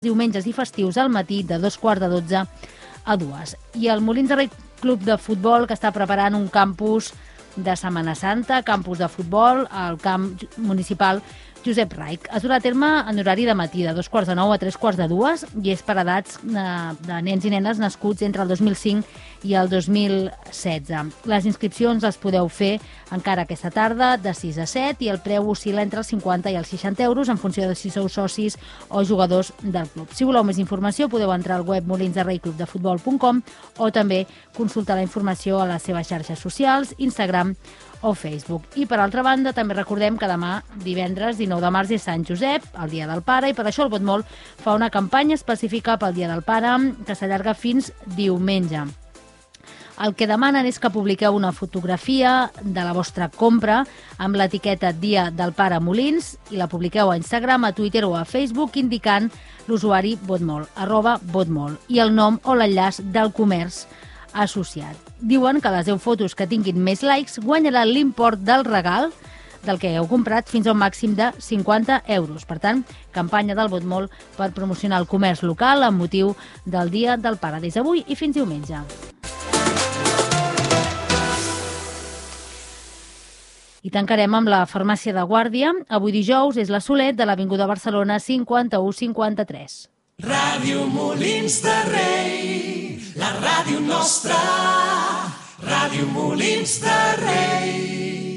diumenges i festius al matí de dos quarts de dotze a dues. I el Molins de Rei Club de Futbol, que està preparant un campus de Setmana Santa, campus de futbol al camp municipal Josep Raik. Es durà a terme en horari de matí, de dos quarts de nou a tres quarts de dues, i és per edats de, de nens i nenes nascuts entre el 2005 i el 2016. Les inscripcions les podeu fer encara aquesta tarda, de 6 a 7, i el preu oscil·la entre els 50 i els 60 euros en funció de si sou socis o jugadors del club. Si voleu més informació, podeu entrar al web molinsdereiclubdefutbol.com o també consultar la informació a les seves xarxes socials, Instagram o Facebook. I per altra banda, també recordem que demà, divendres 19 de març, és Sant Josep, el Dia del Pare, i per això el Botmol fa una campanya específica pel Dia del Pare que s'allarga fins diumenge. El que demanen és que publiqueu una fotografia de la vostra compra amb l'etiqueta Dia del Pare Molins i la publiqueu a Instagram, a Twitter o a Facebook indicant l'usuari Botmol, arroba Botmol, i el nom o l'enllaç del comerç associat. Diuen que les 10 fotos que tinguin més likes guanyaran l'import del regal del que heu comprat fins a un màxim de 50 euros. Per tant, campanya del Botmol per promocionar el comerç local amb motiu del Dia del Pare des d'avui i fins diumenge. I tancarem amb la farmàcia de Guàrdia. Avui dijous és la Solet de l'Avinguda Barcelona 5153. Ràdio Molins de Rei, la ràdio nostra, Ràdio Molins de Rei.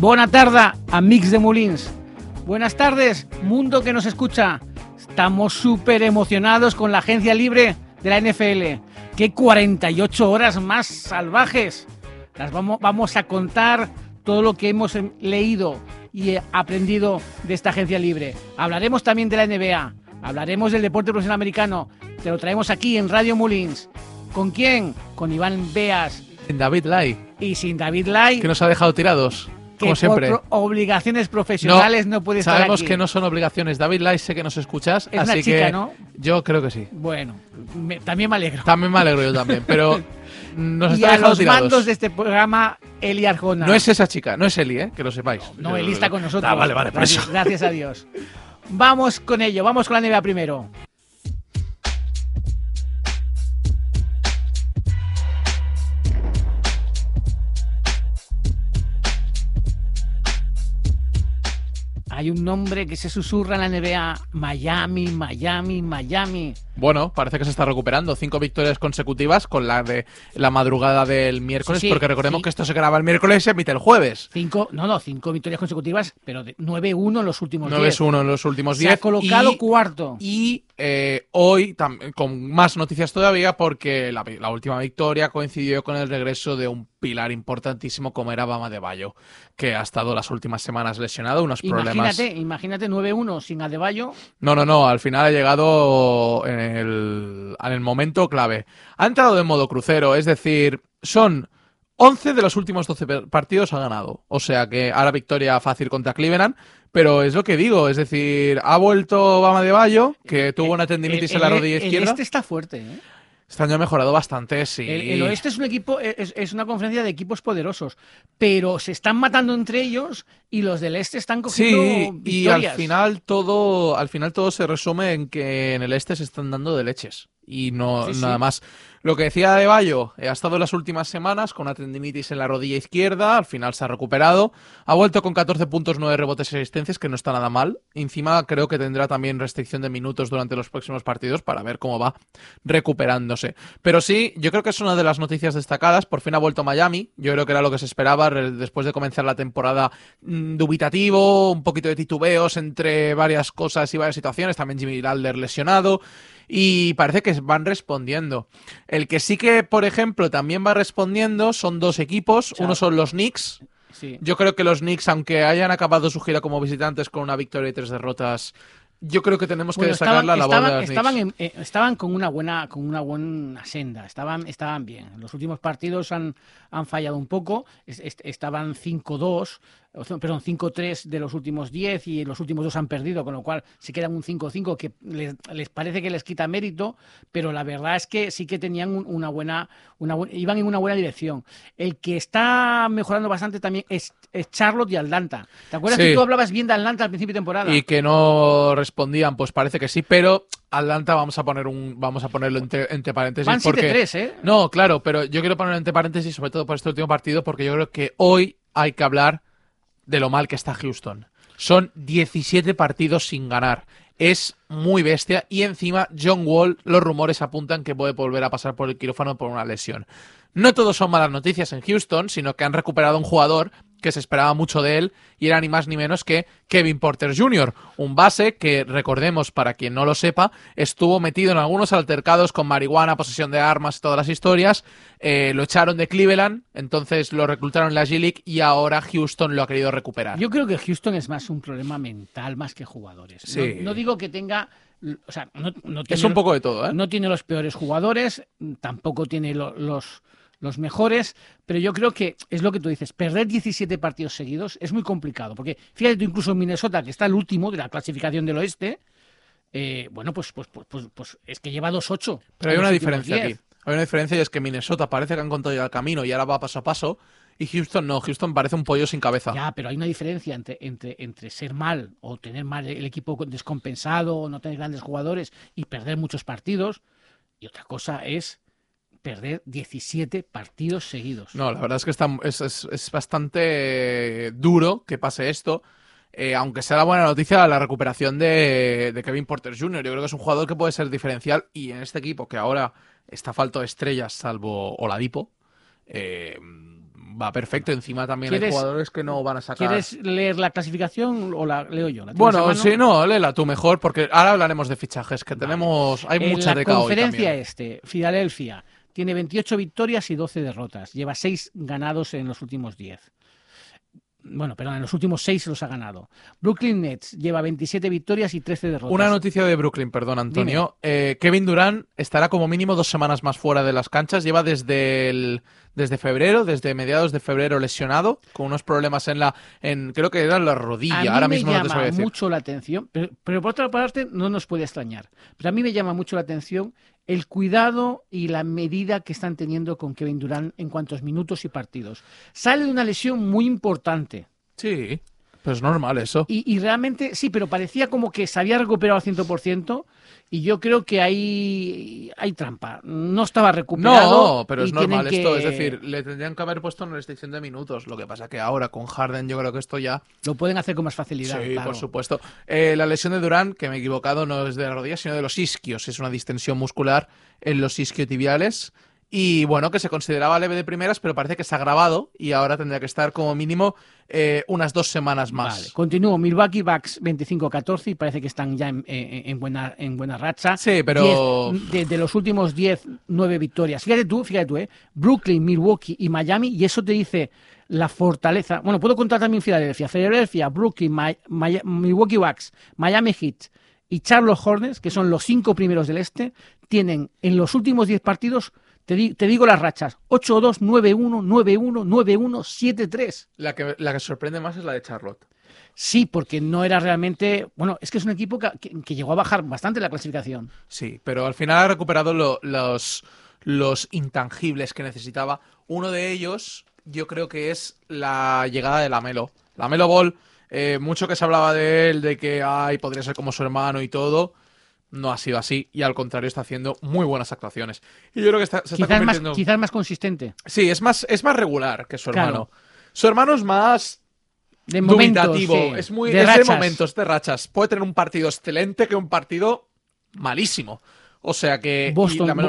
Buena tarde, amigos de Molins. Buenas tardes, mundo que nos escucha. Estamos súper emocionados con la agencia libre de la NFL. ¡Qué 48 horas más salvajes! Las vamos, vamos a contar todo lo que hemos em, leído y eh, aprendido de esta agencia libre. Hablaremos también de la NBA. Hablaremos del deporte profesional americano. Te lo traemos aquí en Radio Molins. ¿Con quién? Con Iván Beas. En David Lai. Y sin David Lai. Que nos ha dejado tirados como siempre. por obligaciones profesionales no, puede estar Sabemos que no son obligaciones. David Lai, sé que nos escuchas, es así una chica, que ¿no? yo creo que sí. Bueno, me, también me alegro. También me alegro yo también, pero nos y está a los tirados. mandos de este programa, Eli Arjona. No es esa chica, no es Eli, ¿eh? que lo sepáis. No, Eli está con nosotros. Ah, vale, vale, por gracias, eso. gracias a Dios. Vamos con ello, vamos con la NBA primero. Hay un nombre que se susurra en la NBA, Miami, Miami, Miami. Bueno, parece que se está recuperando. Cinco victorias consecutivas con la de la madrugada del miércoles, Sí, sí, porque recordemos sí. que esto se graba el miércoles y se emite el jueves. Cinco, no, no, cinco victorias consecutivas, pero de 9-1 en los últimos 10. 9-1 en los últimos Se 10. ha colocado y- cuarto. Y eh, hoy, con más noticias todavía, porque la, la última victoria coincidió con el regreso de un pilar importantísimo como era Bama de Bayo, que ha estado las últimas semanas lesionado, unos problemas. Imagínate, imagínate 9-1 sin Adebayo. No, no, no, al final ha llegado en el, en el momento clave. Ha entrado de modo crucero, es decir, son 11 de los últimos 12 per- partidos ha ganado. O sea que ahora victoria fácil contra Cleveland, pero es lo que digo, es decir, ha vuelto Bama de Bayo, que tuvo una tendinitis El- en la rodilla el izquierda. este está fuerte. ¿eh? Este año ha mejorado bastante, sí. El, el oeste es un equipo, es, es una conferencia de equipos poderosos, pero se están matando entre ellos y los del este están cogiendo Sí, y al final todo, al final todo se resume en que en el este se están dando de leches y no Sí, sí. nada más. Lo que decía de Bayo, ha estado las últimas semanas con una tendinitis en la rodilla izquierda, al final se ha recuperado, ha vuelto con 14 puntos, 9 rebotes y asistencias, que no está nada mal. Encima creo que tendrá también restricción de minutos durante los próximos partidos para ver cómo va recuperándose. Pero sí, yo creo que es una de las noticias destacadas. Por fin ha vuelto Miami. Yo creo que era lo que se esperaba después de comenzar la temporada mm, dubitativo, un poquito de titubeos entre varias cosas y varias situaciones. También Jimmy Lalder lesionado. Y parece que van respondiendo. El que sí que, por ejemplo, también va respondiendo son dos equipos. Uno son los Knicks. Sí. Yo creo que los Knicks, aunque hayan acabado su gira como visitantes con una victoria y tres derrotas, yo creo que tenemos que Bueno, destacar la labor estaban- de los estaban en- eh, estaban con una buena con una buena senda, estaban estaban bien. Los últimos partidos han, han fallado un poco, es- est- estaban 5-2, o sea, perdón, 5-3 de los últimos 10 y los últimos dos han perdido, con lo cual se quedan un 5-5 que les, les parece que les quita mérito, pero la verdad es que sí que tenían un- una buena una bu- iban en una buena dirección. El que está mejorando bastante también es, es Charlotte y Atlanta. ¿Te acuerdas Sí. que tú hablabas bien de Atlanta al principio de temporada? Y que no respondían, pues parece que sí, pero Atlanta vamos a poner un vamos a ponerlo entre, entre paréntesis Van porque 7-3, ¿eh? No, claro, pero yo quiero ponerlo entre paréntesis sobre todo por este último partido porque yo creo que hoy hay que hablar de lo mal que está Houston. Son 17 partidos sin ganar. Es muy bestia y encima John Wall, los rumores apuntan que puede volver a pasar por el quirófano por una lesión. No todos son malas noticias en Houston, sino que han recuperado un jugador que se esperaba mucho de él y era ni más ni menos que Kevin Porter Jr., un base que, recordemos, para quien no lo sepa, estuvo metido en algunos altercados con marihuana, posesión de armas y todas las historias. Eh, lo echaron de Cleveland, entonces lo reclutaron en la G-League y ahora Houston lo ha querido recuperar. Yo creo que Houston es más un problema mental más que jugadores. No- Sí. No, digo que tenga, o sea, no, no tiene es un poco de todo, ¿eh? no tiene los peores jugadores, tampoco tiene lo- los los mejores, pero yo creo que es lo que tú dices, perder 17 partidos seguidos es muy complicado, porque fíjate tú incluso en Minnesota, que está el último de la clasificación del oeste, eh, bueno, pues, pues, pues, pues, pues es que lleva 2-8. Pero hay una diferencia 10. aquí. Hay una diferencia y es que Minnesota parece que han encontrado ya el camino y ahora va paso a paso. Y Houston no, Houston parece un pollo sin cabeza. Ya, pero hay una diferencia entre, entre, entre ser mal o tener mal el equipo descompensado o no tener grandes jugadores y perder muchos partidos. Y otra cosa es perder 17 partidos seguidos. No, la verdad es que está, es, es- es bastante duro que pase esto. Eh, aunque sea la buena noticia la recuperación de, de Kevin Porter Jr. Yo creo que es un jugador que puede ser diferencial y en este equipo que ahora está falto de estrellas, salvo Oladipo, eh, va perfecto. Encima también hay ¿Quieres- jugadores que no van a sacar. ¿Quieres leer la clasificación o la leo yo? ¿La Bueno, sí, no, léela tú mejor, porque ahora hablaremos de fichajes, que tenemos. Hay En mucha la hoy conferencia este, Filadelfia tiene 28 victorias y 12 derrotas. Lleva 6 ganados en los últimos 10. Bueno, perdón, en los últimos 6 los ha ganado. Brooklyn Nets lleva 27 victorias y 13 derrotas. Una noticia de Brooklyn, perdón, Antonio. Eh, Kevin Durant estará como mínimo dos semanas más fuera de las canchas. Lleva desde el, desde febrero, desde mediados de febrero lesionado, con unos problemas en la, en creo que era en la A rodilla. mí Ahora me mismo no te llama decir. mucho la atención, pero, pero por otra parte no nos puede extrañar. Pero a mí me llama mucho la atención el cuidado y la medida que están teniendo con Kevin Durant en cuantos minutos y partidos. Sale de una lesión muy importante. Sí, pero es normal eso. Y, y realmente, sí, pero parecía como que se había recuperado al 100%. Y yo creo que hay, hay trampa. No estaba recuperado. No, pero es normal esto. que- Es decir, le tendrían que haber puesto una restricción de minutos. Lo que pasa que ahora con Harden yo creo que esto ya Lo pueden hacer con más facilidad. Sí, claro. por supuesto. Eh, la lesión de Durán, que me he equivocado, no es de la rodilla, sino de los isquios. Es una distensión muscular en los isquiotibiales. Y bueno, que se consideraba leve de primeras, pero parece que se ha agravado y ahora tendría que estar como mínimo eh, unas dos semanas más. Vale, continúo. Milwaukee Bucks 25-14 y parece que están ya en, en- en buena, en buena racha. Sí, pero- Diez- de, de los últimos 10, 9 victorias. Fíjate tú, fíjate tú, ¿eh? Brooklyn, Milwaukee y Miami, y eso te dice la fortaleza. Bueno, puedo contar también Filadelfia. Filadelfia, Brooklyn, Mi- Mi- Milwaukee Bucks, Miami Heat y Charlotte Hornets, que son los cinco primeros del este, tienen en los últimos 10 partidos, te, di- te digo las rachas, 8-2, 9-1, 9-1, 9-1, 7-3. La que, la que sorprende más es la de Charlotte. Sí, porque no era realmente. Bueno, es que es un equipo que, que- que llegó a bajar bastante la clasificación. Sí, pero al final ha recuperado lo- los, los intangibles que necesitaba. Uno de ellos, yo creo que es la llegada de Lamelo. Lamelo Ball, eh, mucho que se hablaba de él, de que ay, podría ser como su hermano y todo. No ha sido así y al contrario está haciendo muy buenas actuaciones. Y yo creo que está- se está Quizás más, convirtiendo. quizás más consistente. Sí, es más, es más regular que su Claro. hermano. Su hermano es más De sí, es muy de es de rachas. momentos, de rachas. Puede tener un partido excelente que un partido malísimo. O sea que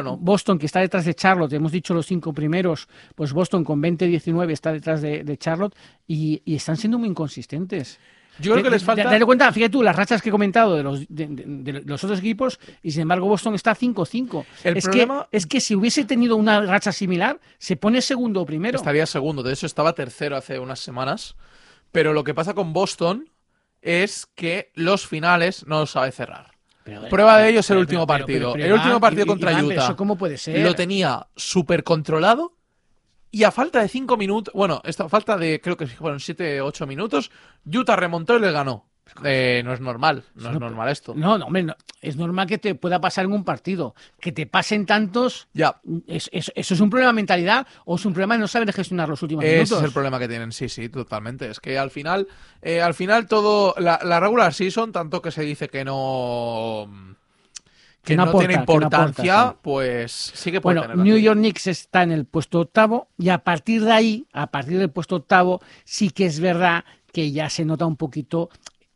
no. Boston, que está detrás de Charlotte, hemos dicho los cinco primeros, pues Boston con 20-19 está detrás de, de Charlotte y, y están siendo muy inconsistentes. Yo creo que De- les falta. Date cuenta, fíjate tú, las rachas que he comentado de los, de, de- de los otros equipos y sin embargo Boston está 5-5. El Es, problema- que, es que si hubiese tenido una racha similar, se pone segundo o primero. Estaría segundo. De hecho, estaba tercero hace unas semanas. Pero lo que pasa con Boston es que los finales no los sabe cerrar. Pero, Prueba de ello es el último partido. el último partido contra Utah ¿Eso cómo puede ser? lo tenía súper controlado y a falta de 5 minutos, bueno, esta falta de creo que fueron 7, 8 minutos, Utah remontó y le ganó. Eh, no es normal, no es No, normal esto. No, no, hombre, no. es normal que te pueda pasar en un partido. Que te pasen tantos, Ya, es- es- ¿eso es un problema de mentalidad o es un problema de no saber gestionar los últimos ese minutos? es el problema que tienen, sí, sí, totalmente. Es que al final, eh, al final todo, la, la regular season, tanto que se dice que no... Que, Que no aporta, tiene que no aporta, importancia, sí. pues sí que puede Bueno, tenerla. New York Knicks está en el puesto octavo y a partir de ahí, a partir del puesto octavo, sí que es verdad que ya se nota un poquito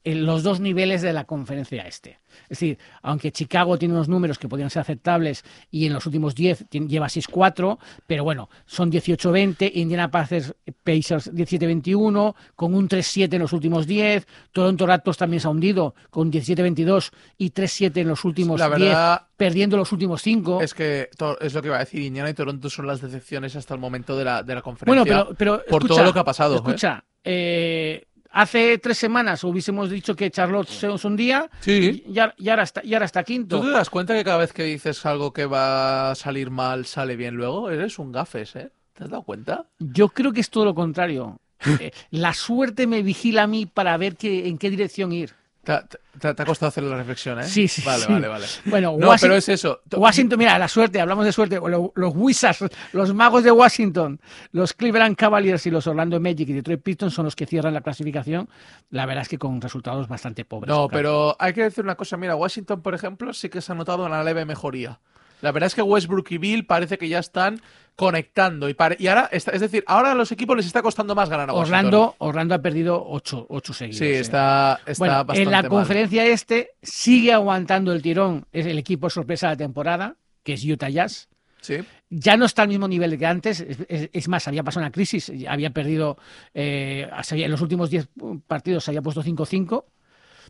en los dos niveles de la conferencia este. Es decir, aunque Chicago tiene unos números que podrían ser aceptables y en los últimos 10 tien- lleva 6-4, pero bueno, son 18-20, Indiana Pacers, Pacers 17-21, con un 3-7 en los últimos 10, Toronto Raptors también se ha hundido con 17-22 y 3-7 en los últimos La 10, verdad perdiendo los últimos 5. es que es lo que iba a decir, Indiana y Toronto son las decepciones hasta el momento de la, de la conferencia. Bueno, pero, pero por escucha, todo lo que ha pasado. ¿eh? Escucha, eh, hace tres semanas hubiésemos dicho que Charlotte se se hundía Sí. y, ahora- y ahora está, y ahora está quinto. ¿Tú te das cuenta que cada vez que dices algo que va a salir mal, sale bien luego? Eres un gafes, ¿eh? ¿Te has dado cuenta? Yo creo que es todo lo contrario. Eh, la suerte me vigila a mí para ver que, en qué dirección ir. Te, te- te ha costado hacer la reflexión, ¿eh? Sí, sí, Vale, sí. vale, vale. Bueno, No, pero es eso. To- Washington, mira, la suerte, hablamos de suerte. Lo- Los Wizards, los magos de Washington, los Cleveland Cavaliers y los Orlando Magic y Detroit Pistons son los que cierran la clasificación. La verdad es que con resultados bastante pobres. No, claro. pero hay que decir una cosa. Mira, Washington, por ejemplo, sí que se ha notado una leve mejoría. La verdad es que Westbrook y Bill parece que ya están conectando. Y, y ahora, está- es decir, ahora a los equipos les está costando más ganar a Washington. Orlando, Orlando ha perdido ocho, ocho seguidos. Sí, eh. está, está Bueno, bastante en la mal. conferencia este sigue aguantando el tirón. Es el equipo sorpresa de la temporada, que es Utah Jazz. Sí. Ya no está al mismo nivel que antes. Es, es- es más, había pasado una crisis. Había perdido. eh, en los últimos 10 partidos se había puesto 5-5.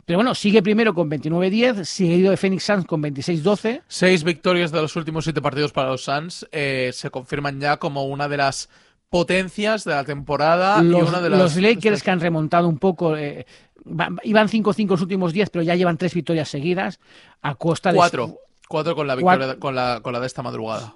Pero bueno, sigue primero con 29-10, seguido de Phoenix Suns con 26-12. Seis victorias de los últimos siete partidos para los Suns eh, se confirman ya como una de las potencias de la temporada y Los, una de las... los Lakers que han remontado un poco. eh, iban 5-5 los últimos 10, pero ya llevan tres victorias seguidas a costa de. Cuatro. Cuatro con la victoria, Cuatro. con la, con la de esta madrugada.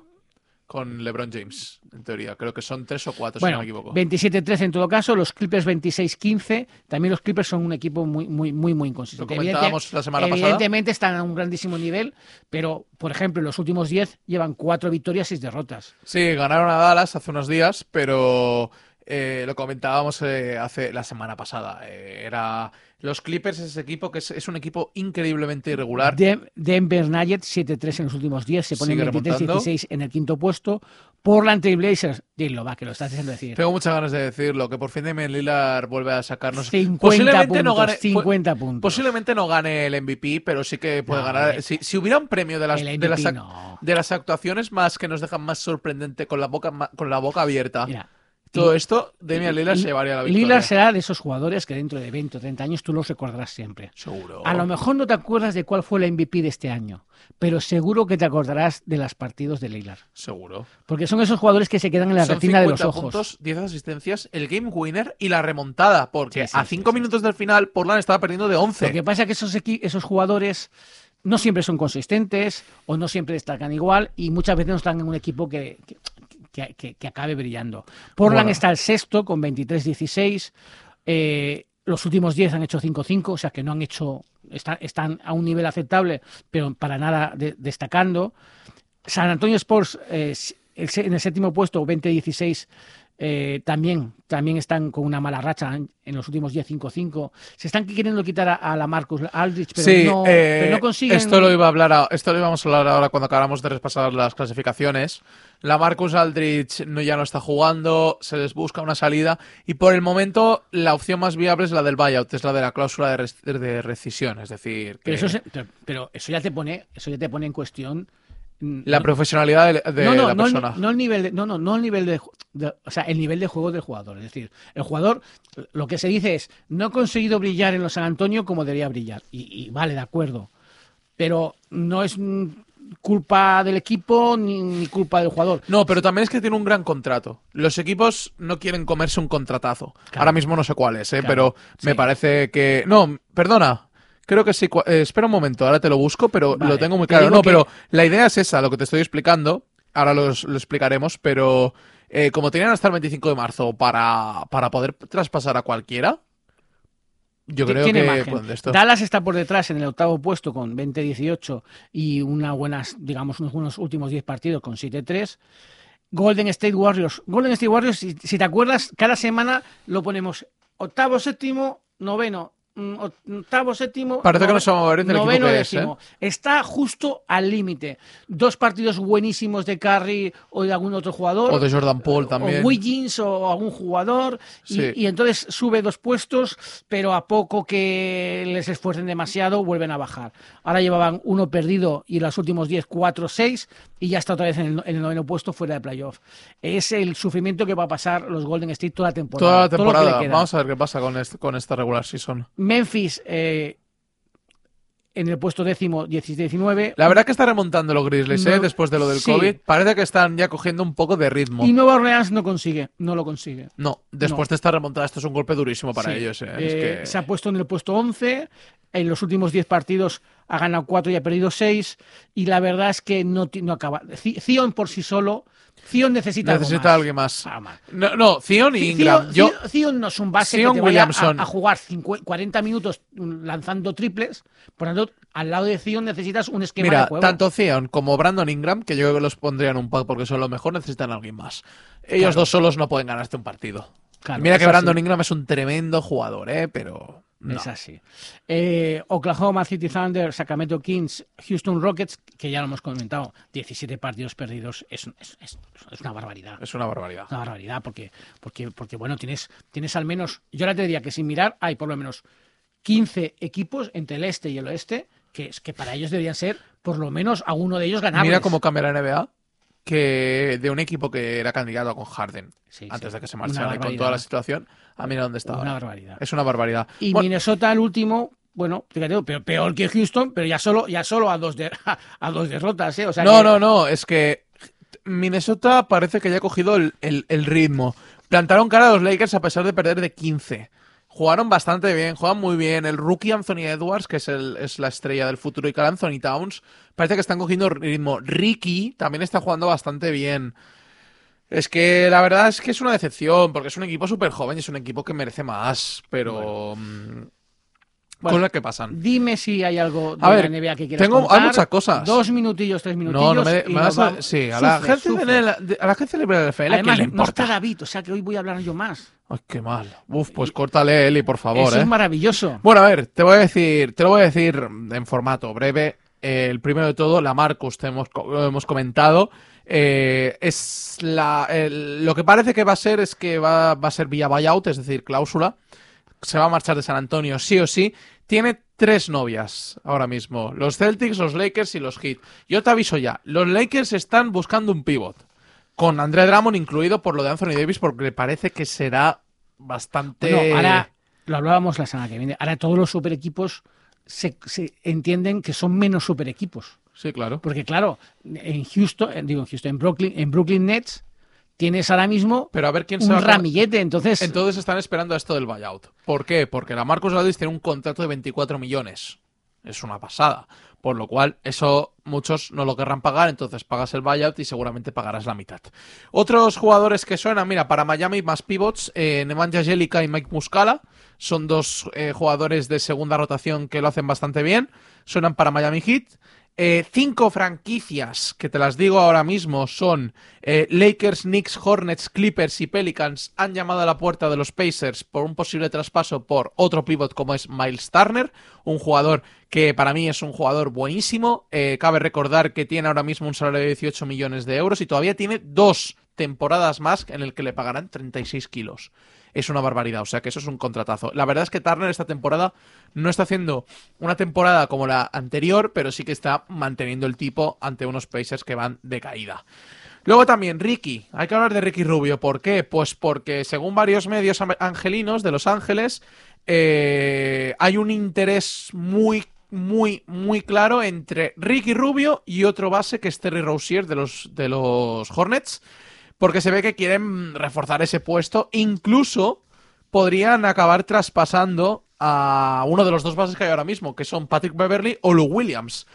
Con LeBron James, en teoría. Creo que son tres o cuatro, Bueno, si no me equivoco. 27-13 en todo caso, los Clippers 26-15. También los Clippers son un equipo muy, muy, muy, muy Lo inconsistente. comentábamos la semana pasada. Evidentemente están a un grandísimo nivel, pero, por ejemplo, en los últimos 10 llevan cuatro victorias y 6 derrotas. Sí, ganaron a Dallas hace unos días, pero eh, lo comentábamos eh, hace la semana pasada. Eh, era los Clippers, ese equipo que es, es un equipo increíblemente irregular. Dem- Denver Nuggets 7-3 en los últimos 10, se remontando. 23-16 en el quinto puesto. Portland Trail Blazers, dilo, va, que lo estás diciendo decir. Tengo muchas ganas de decirlo, que por fin Damian Lillard vuelve a sacarnos. 50 posiblemente no puntos, gane, 50 puntos. Posiblemente no gane el MVP, pero sí que puede No, ganar. el- Si, si hubiera un premio de las, de, las, no. de las actuaciones más que nos dejan más sorprendente con la boca con la boca abierta, Mira, todo esto, Damian Lillard se llevaría la victoria. Lillard será de esos jugadores que dentro de 20 o 30 años tú los recordarás siempre. Seguro. A lo mejor no te acuerdas de cuál fue el MVP de este año, pero seguro que te acordarás de los partidos de Lillard. Seguro. Porque son esos jugadores que se quedan en la Son retina de los 50 ojos. puntos, 10 asistencias, el game winner y la remontada, porque Sí, sí, a sí, 5 sí. minutos del final Portland estaba perdiendo de 11. Lo que pasa es que esos, esos jugadores no siempre son consistentes o no siempre destacan igual y muchas veces no están en un equipo que, que, que- que- que acabe brillando. Portland Bueno. está el sexto con 23-16. eh, los últimos 10 han hecho 5-5, o sea que no han hecho. Están, están a un nivel aceptable, pero para nada de- destacando. San Antonio Sports eh, en el séptimo puesto, 20-16. Eh, también, también están con una mala racha en, en los últimos 10 5-5. Se están queriendo quitar a, a la Marcus Aldrich, pero, sí, no, eh, pero no consiguen. Esto lo iba a hablar, a- esto lo íbamos a hablar ahora cuando acabáramos de repasar las clasificaciones. La Marcus Aldrich no, ya no está jugando, se les busca una salida y por el momento la opción más viable es la del buyout, es la de la cláusula de, res- de rescisión, es decir, que pero, eso se- pero, pero eso ya te pone, eso ya te pone en cuestión. La no- profesionalidad de, de no, no, la el- persona. no el nivel de, no, no, no el nivel de, de- o sea, el nivel de juego del jugador. Es decir, el jugador, lo que se dice es, no ha conseguido brillar en los San Antonio como debería brillar. Y, y vale, de acuerdo. Pero no es, culpa del equipo ni, ni culpa del jugador. No, pero también es que tiene un gran contrato. Los equipos no quieren comerse un contratazo. Claro. Ahora mismo no sé cuál es, ¿eh? Claro, pero me sí. parece que... No, perdona. Creo que sí. eh, espera un momento, ahora te lo busco, pero Vale, lo tengo muy claro. No, que- pero la idea es esa, lo que te estoy explicando. Ahora los- lo explicaremos, pero eh, como tenían hasta el 25 de marzo para, para poder traspasar a cualquiera, yo creo tiene que... margen. de esto- Dallas está por detrás en el octavo puesto con 20-18 y una buenas, digamos, unos, unos últimos 10 partidos con 7-3. Golden State Warriors. Golden State Warriors, si, si te acuerdas, cada semana lo ponemos octavo, séptimo, noveno. Mm, Octavo, séptimo. Parece que nove- no se va a mover del equipo noveno, que es, ¿eh? décimo. Está justo al límite. Dos partidos buenísimos de Curry o de algún otro jugador. O de Jordan Paul también. O Wiggins o algún jugador. y- Sí. Y, entonces sube dos puestos, pero a poco que les esfuercen demasiado, vuelven a bajar. Ahora llevaban uno perdido y en los últimos 10, 4, 6, y ya está otra vez en el, en el noveno puesto fuera de playoff. Es el sufrimiento que va a pasar los Golden State toda la temporada. Toda la que temporada. Vamos a ver qué pasa con, este- con esta regular season. Memphis eh, en el puesto décimo, 17-19. La verdad que está remontando los Grizzlies, No- ¿eh? Después de lo del sí. COVID. Parece que están ya cogiendo un poco de ritmo. Y Nueva Orleans no consigue, no lo consigue. No, después No. de esta remontada, esto es un golpe durísimo para Sí. ellos. ¿eh? Eh, Es que- Se ha puesto en el puesto 11. En los últimos 10 partidos ha ganado 4 y ha perdido 6. Y la verdad es que no, no acaba. Zion por sí solo. Zion necesita, algo necesita más. alguien más. Algo. No, no, Zion y Ingram. Zion, Yo, Zion- no es un base Zion que te vaya a, a jugar 50 40 minutos lanzando triples. Por lo tanto, al lado de Zion necesitas un esquema de mira, juego. tanto Zion como Brandon Ingram, que yo creo que los pondrían un pack porque son lo mejor, necesitan a alguien más. Ellos Claro. dos solos no pueden ganarte un partido. Claro, mira que Brandon. Ingram es un tremendo jugador, ¿eh? Pero. No. Es así. Eh, Oklahoma City Thunder, Sacramento Kings, Houston Rockets, que ya lo hemos comentado, 17 partidos perdidos, es, es- es- es una barbaridad. Es una barbaridad. Una barbaridad, porque, porque, porque bueno, tienes, tienes al menos, yo ahora te diría que sin mirar, hay por lo menos 15 equipos entre el este y el oeste, que, es que para ellos deberían ser por lo menos a uno de ellos ganables. Mira cómo cambia la NBA. Que de un equipo que era candidato con Harden Sí, antes sí. de que se marchara y con toda la situación, a mira dónde está. Una ahora. barbaridad. Es una barbaridad. Y Bueno, Minnesota el último, bueno, fíjate, peor, peor que Houston, pero ya solo, ya solo a dos de, a, dos derrotas, ¿eh? O sea no, que- no, no, es que Minnesota parece que ya ha cogido el, el- el ritmo. Plantaron cara a los Lakers a pesar de perder de 15. Jugaron bastante bien, juegan muy bien. El rookie Anthony Edwards, que es, el, es la estrella del futuro, y Carl Anthony Towns, parece que están cogiendo ritmo. Ricky también está jugando bastante bien. Es que la verdad es que es una decepción, porque es un equipo súper joven y es un equipo que merece más, pero... mm, Bueno, cosas que pasan. Dime si hay algo de A ver, la NBA que quieras tengo- hay contar. muchas cosas. Dos minutillos, tres minutillos. No, no me, y me vas a-. Sí, a la, agencia sufre. de la- de- a la agencia libre de la FL, ¿a quién Además, le no importa? está David, o sea que hoy voy a hablar yo más. Ay, qué mal. Uf, pues córtale, Eli, por favor, Eso ¿eh? es maravilloso. Bueno, a ver, te voy a decir, te lo voy a decir en formato breve. Eh, el primero de todo, la Marcus, te hemos, lo hemos comentado. Eh, es la, el- lo que parece que va a ser es que va, va a ser vía buyout, es decir, cláusula. Se va a marchar de San Antonio, sí o sí. Tiene tres novias ahora mismo: los Celtics, los Lakers y los Heat. Yo te aviso ya: los Lakers están buscando un pivot. Con André Drummond incluido por lo de Anthony Davis, porque parece que será bastante. Bueno, ahora lo hablábamos la semana que viene. Ahora todos los super equipos se, se entienden que son menos super equipos. Sí, claro. Porque claro, en Houston, digo en Houston, en Brooklyn, en Brooklyn Nets tienes ahora mismo Pero a ver quién se un va a- ramillete. Entonces, Entonces están esperando a esto del buyout. ¿Por qué? Porque la Marcus Aldridge tiene un contrato de 24 millones. Es una pasada. Por lo cual, eso muchos no lo querrán pagar, entonces pagas el buyout y seguramente pagarás la mitad. Otros jugadores que suenan, mira, para Miami más pivots, eh, Nemanja Jelica y Mike Muscala. Son dos eh, jugadores de segunda rotación que lo hacen bastante bien. Suenan para Miami Heat. Eh, cinco franquicias que te las digo ahora mismo son eh, Lakers, Knicks, Hornets, Clippers y Pelicans han llamado a la puerta de los Pacers por un posible traspaso por otro pivot como es Miles Turner, un jugador que para mí es un jugador buenísimo. Eh, cabe recordar que tiene ahora mismo un salario de 18 millones de euros y todavía tiene dos temporadas más en el que le pagarán 36 kilos. Es una barbaridad, o sea que eso es un contratazo. La verdad es que Turner esta temporada no está haciendo una temporada como la anterior, pero sí que está manteniendo el tipo ante unos Pacers que van de caída. Luego también Ricky, hay que hablar de Ricky Rubio. ¿Por qué? Pues porque según varios medios angelinos de Los Ángeles, eh, hay un interés muy muy, muy claro entre Ricky Rubio y otro base que es Terry Rozier de los, de los Hornets, porque se ve que quieren reforzar ese puesto. Incluso podrían acabar traspasando a uno de los dos bases que hay ahora mismo, que son Patrick Beverly o Lou Williams,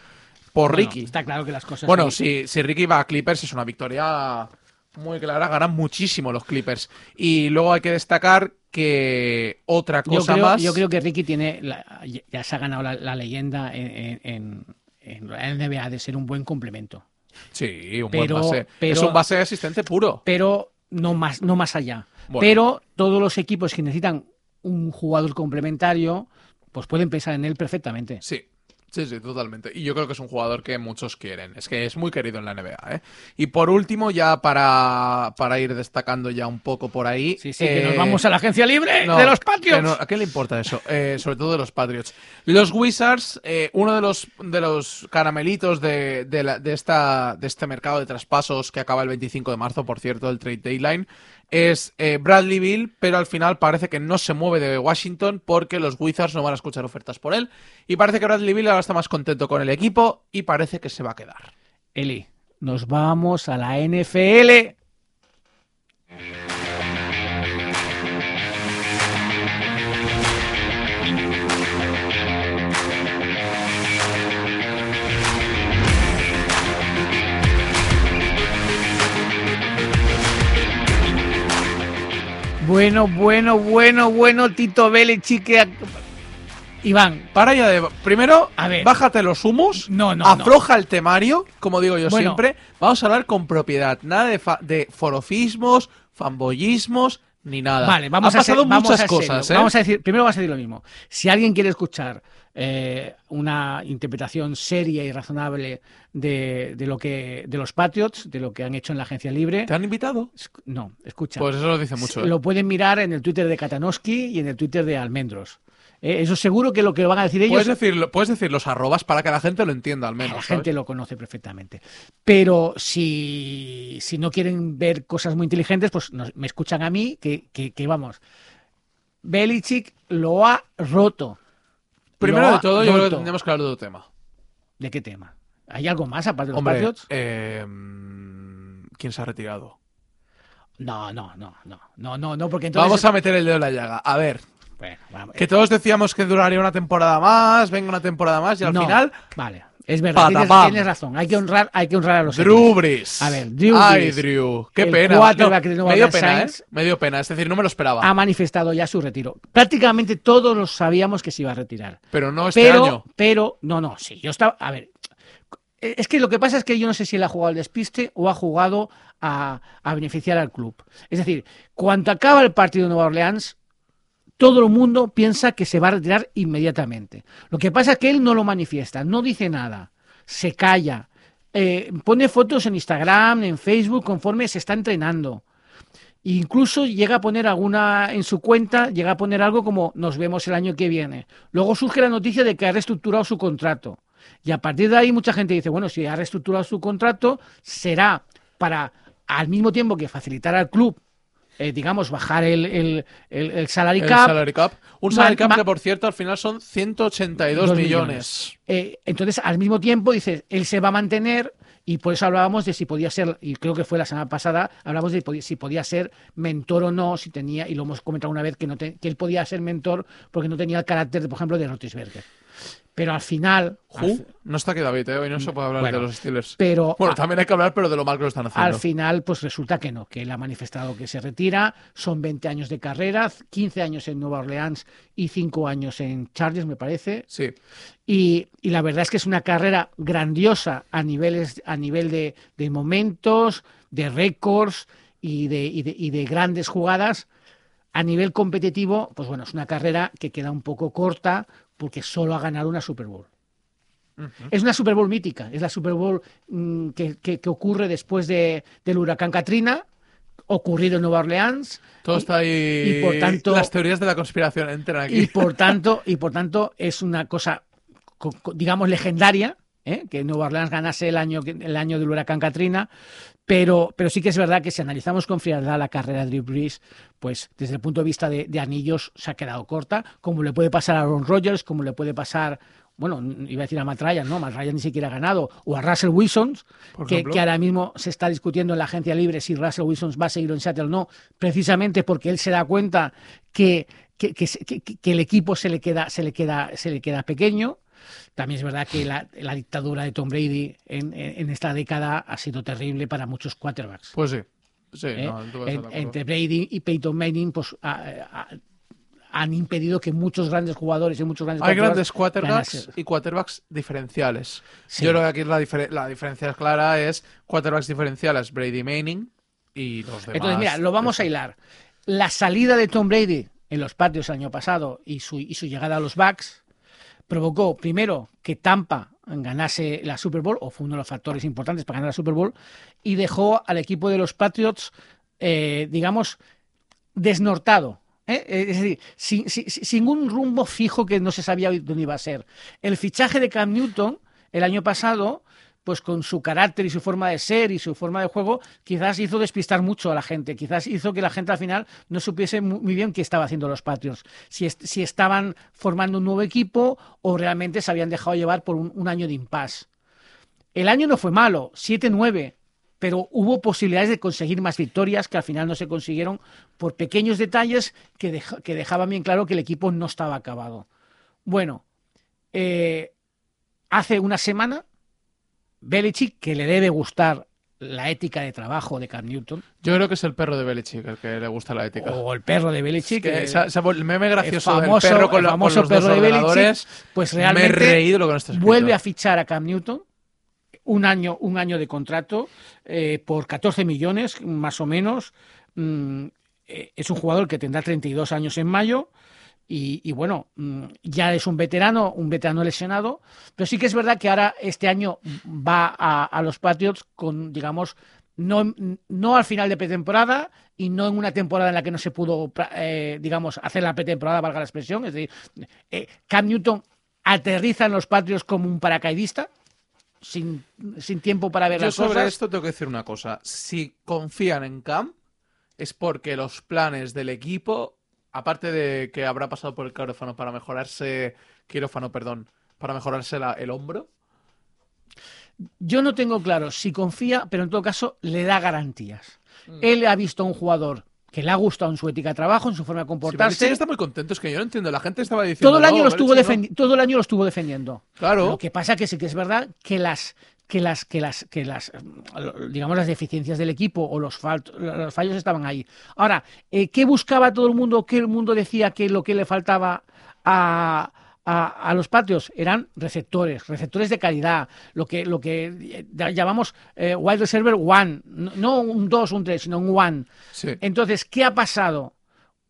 por Bueno, Ricky. Está claro que las cosas. Bueno, si, si Ricky va a Clippers es una victoria muy clara, ganan muchísimo los Clippers. Y luego hay que destacar que otra yo cosa creo, más... yo creo que Ricky tiene. la- ya- se ha ganado la, la leyenda en, en- en la NBA de ser un buen complemento. Sí, un Pero- buen base. pero- es un base asistente puro. Pero no más, no más allá. Bueno. Pero todos los equipos que necesitan un jugador complementario, pues pueden pensar en él perfectamente. Sí, sí, sí, totalmente. Y yo creo que es un jugador que muchos quieren. Es que es muy querido en la NBA, ¿eh? Y por último, ya para, para ir destacando ya un poco por ahí... Sí, sí, que eh, nos vamos a la agencia libre No, de los no, ¿A qué le importa eso? Eh, sobre todo de los Patriots. Los Wizards, eh, uno de los, de los caramelitos de, de, la- de esta, de este mercado de traspasos que acaba el 25 de marzo, por cierto, el trade deadline, es Bradley Bill, pero al final parece que no se mueve de Washington porque los Wizards no van a escuchar ofertas por él. Y parece que Bradley Bill ahora está más contento con el equipo y parece que se va a quedar. Eli, nos vamos a la NFL. Bueno, bueno, bueno, bueno, Tito Belichick. que- Iván, Para ya de... Primero, A ver. bájate los humos, No, no, afloja el temario, como digo yo Bueno. siempre. Vamos a hablar con propiedad, nada de, fa- de forofismos, fanboyismos, ni nada. Vale, vamos ha a ser- pasado vamos muchas a serio. cosas, ¿eh? Vamos a decir, primero vamos a decir lo mismo. Si alguien quiere escuchar eh, una interpretación seria y razonable de, de lo que de los Patriots, de lo que han hecho en la agencia libre, ¿Te han invitado? no, escucha. Pues eso lo dice mucho. ¿eh? Lo pueden mirar en el Twitter de Katanowski y en el Twitter de Almendros. Eh, eso seguro que lo que van a decir ellos Puedes decir, puedes decir los arrobas para que la gente lo entienda al menos. la ¿sabes? gente lo conoce perfectamente. Pero si, si no quieren ver cosas muy inteligentes, pues nos- me escuchan a mí, que, que, que vamos. Belichick lo ha roto. Primero de todo, yo creo que roto. tendríamos que hablar de otro tema. ¿De qué tema? ¿Hay algo más aparte de los Hombre, Patriots? eh, ¿quién se ha retirado? No, no, no, no, no, no, no, porque entonces... Vamos a meter el dedo en la llaga. A ver, Bueno, vamos, que todos decíamos que duraría una temporada más, venga una temporada más, y al no, final, Vale, es verdad, tienes, razón. Hay que honrar, hay que honrar a los Drew. Brees. A ver, Drew Ay, Brees, Drew. Qué pena. No, me dio pena, ¿eh? Me dio pena. Es decir, no me lo esperaba. Ha manifestado ya su retiro. Prácticamente todos los sabíamos que se iba a retirar. pero no este pero, año. pero, no, no, sí, yo estaba, a ver, es que lo que pasa es que yo no sé si él ha jugado al despiste o ha jugado a, a beneficiar al club. Es decir, cuando acaba el partido de Nueva Orleans, todo el mundo piensa que se va a retirar inmediatamente. Lo que pasa es que él no lo manifiesta, no dice nada, se calla, eh, pone fotos en Instagram, en Facebook, conforme se está entrenando. Incluso llega a poner alguna en su cuenta, llega a poner algo como nos vemos el año que viene. Luego surge la noticia de que ha reestructurado su contrato. Y a partir de ahí mucha gente dice, bueno, si ha reestructurado su contrato, será para al mismo tiempo que facilitar al club, eh, digamos, bajar el, el, el- el salary El cap. salary cap. Un salary cap que, por cierto, al final son 182 Dos millones. Eh, entonces, al mismo tiempo, dice, él se va a mantener y por eso hablábamos de si podía ser, y creo que fue la semana pasada, hablamos de si podía ser mentor o no, si tenía, y lo hemos comentado una vez, que, no te- que él podía ser mentor porque no tenía el carácter, de, por ejemplo, de Rotisberger. Pero al final... al No está aquí David, ¿eh? Hoy no se puede hablar Bueno, de los Steelers. pero Bueno, también hay que hablar, pero de lo mal que lo están haciendo. al final, pues resulta que no, que él ha manifestado que se retira, son 20 años de carrera, 15 años en Nueva Orleans y 5 años en Chargers, me parece, Sí. Y, y la verdad es que es una carrera grandiosa a, niveles, a nivel de, de momentos, de récords y de, y, de, y de grandes jugadas. A nivel competitivo, pues bueno, es una carrera que queda un poco corta porque solo ha ganado una Super Bowl. Es una Super Bowl mítica, es la Super Bowl mm, que, que- que ocurre después de, del huracán Katrina, ocurrido en Nueva Orleans. Todo y- está ahí. y por tanto- Las teorías de la conspiración entran aquí. y por tanto y por tanto es una cosa co- co- digamos legendaria ¿eh? que Nueva Orleans ganase el año el año del huracán Katrina pero pero sí que es verdad que si analizamos con frialdad la carrera de Drew Brees pues desde el punto de vista de, de anillos se ha quedado corta como le puede pasar a Aaron Rodgers como le puede pasar bueno, iba a decir a Matt Ryan, no, Matt Ryan ni siquiera ha ganado, o a Russell Wilson, que, ahora mismo se está discutiendo en la agencia libre si Russell Wilson va a seguir en Seattle o no, precisamente porque él se da cuenta que, que- que el equipo se le queda, se le queda, se le queda pequeño. También es verdad que la, la dictadura de Tom Brady en, en- esta década ha sido terrible para muchos quarterbacks. Pues sí. Sí, ¿eh? no, a En- entre Brady y Peyton Manning, pues ha- han impedido que muchos grandes jugadores y muchos grandes Hay grandes quarterbacks y quarterbacks diferenciales. Sí. Yo creo que aquí la, difer- la diferencia clara es quarterbacks diferenciales, Brady Manning y los demás. Entonces, mira, lo vamos a hilar. La salida de Tom Brady en los patios el año pasado y su, y su llegada a los Bucks provocó, primero, que Tampa ganase la Super Bowl, o fue uno de los factores importantes para ganar la Super Bowl, y dejó al equipo de los Patriots, eh, digamos, desnortado. ¿eh? Es decir, sin, sin- sin un rumbo fijo que no se sabía dónde iba a ser. El fichaje de Cam Newton el año pasado, pues con su carácter y su forma de ser y su forma de juego, quizás hizo despistar mucho a la gente, quizás hizo que la gente al final no supiese mu- muy bien qué estaba haciendo los Patriots, si, si estaban formando un nuevo equipo o realmente se habían dejado llevar por un, año de impasse. El año no fue malo, 7-9, pero hubo posibilidades de conseguir más victorias que al final no se consiguieron por pequeños detalles que, deja- que dejaban bien claro que el equipo no estaba acabado. Bueno, eh, hace una semana, Belichick, que le debe gustar la ética de trabajo de Cam Newton, Yo creo que es el perro de Belichick el que le gusta la ética. o el perro de Belichick, que eh, el meme gracioso el famoso, del perro con, el la- con famoso los dos perro de Belichick, pues me he realmente reído lo que no vuelve a fichar a Cam Newton un año, un año de contrato eh, por 14 millones, más o menos. Mm, eh, es un jugador que tendrá 32 años en mayo. Y, y bueno, mm, ya es un veterano, un veterano lesionado, pero sí que es verdad que ahora este año va a, a los Patriots con, digamos, no, no al final de pretemporada y no en una temporada en la que no se pudo, eh, digamos, hacer la pretemporada, valga la expresión. Es decir, eh, Cam Newton aterriza en los Patriots como un paracaidista, sin, sin tiempo para ver Yo las sobre cosas. esto tengo que decir una cosa. Si confían en Cam, es porque los planes del equipo, aparte de que habrá pasado por el quirófano para mejorarse, quirófano, perdón, para mejorarse la- el hombro, Yo no tengo claro si confía, pero en todo caso le da garantías. Mm. Él ha visto a un jugador que le ha gustado en su ética de trabajo, en su forma de Si comportarse. Belichick está muy contento, es que yo no entiendo. La gente estaba diciendo. todo el año "No, lo estuvo Belichick no". defendi- todo el año lo estuvo defendiendo. Claro. Lo que pasa que sí que es verdad que las que las que las que las digamos las deficiencias del equipo o los, los fallos estaban ahí. Ahora, eh, ¿qué buscaba todo el mundo? ¿Qué el mundo decía que lo que le faltaba a, a, a los patios eran receptores, receptores de calidad, lo que lo que eh, llamamos eh, wide receiver one, no, un 2, un 3, sino un one. Sí. Entonces, ¿qué ha pasado?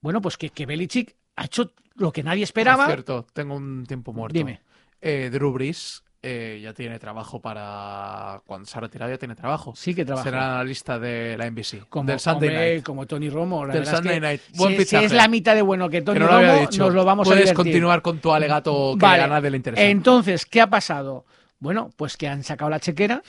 Bueno, pues que, que Belichick ha hecho lo que nadie esperaba. Por cierto, tengo un tiempo muerto. Dime. Eh, Drew Brees eh, ya tiene trabajo para. Cuando se ha retirado, ya tiene trabajo. Sí que trabaja. Será analista de la NBC. como, del Sunday hombre, Night. como Tony Romo. la Del es Sunday que Night. si- Buen si, fichaje. es la mitad de bueno que Tony Que no Romo, nos lo vamos Puedes a divertir. continuar con tu alegato que Vale. a nadie le interesa. Entonces, ¿qué ha pasado? Bueno, pues que han sacado la chequera.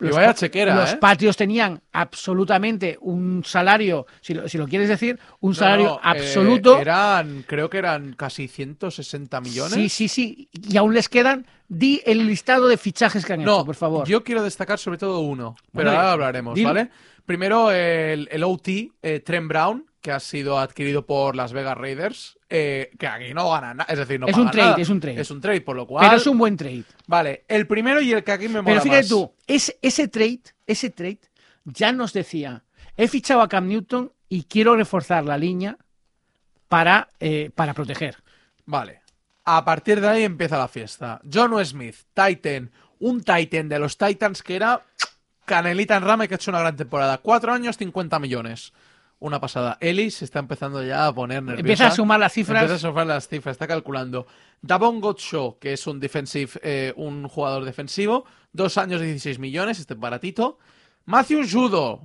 Y vaya pa- chequera, los ¿eh? patios tenían absolutamente un salario, si lo, si lo quieres decir, un salario no, eh, absoluto. eran, creo que eran casi 160 millones. Sí, sí, sí. Y aún les quedan. Di el listado de fichajes que han No, hecho, por favor. yo quiero destacar sobre todo uno, pero Bueno, ahora hablaremos. ¿vale? Primero el, el OT, eh, Trent Brown, que ha sido adquirido por las Vegas Raiders, eh, que aquí no gana nada, es decir, no Es paga un trade, nada. es un trade. Es un trade, por lo cual... Pero es un buen trade. Vale, el primero y el que aquí me mola Pero fíjate más. tú, es, ese trade, ese trade ya nos decía, he fichado a Cam Newton y quiero reforzar la línea para, eh, para proteger. Vale. A partir de ahí empieza la fiesta. John Smith, Titan, un Titan de los Titans que era Canelita en rama y que ha hecho una gran temporada. Cuatro años, 50 millones. Una pasada. Ellis se está empezando ya a poner nerviosa. Empieza a sumar las cifras. Empieza a sumar las cifras, está calculando. Davon Gottschall, que es un defensive, eh, un jugador defensivo, dos años, 16 millones, este baratito. Matthew Judo.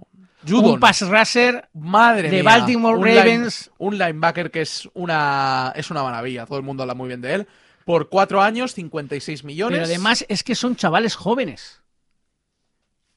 Judon. Un pass rusher Madre de mía, Baltimore un line- Ravens. un linebacker que es una, es una maravilla. Todo el mundo habla muy bien de él. Por cuatro años, 56 millones. Pero además es que son chavales jóvenes.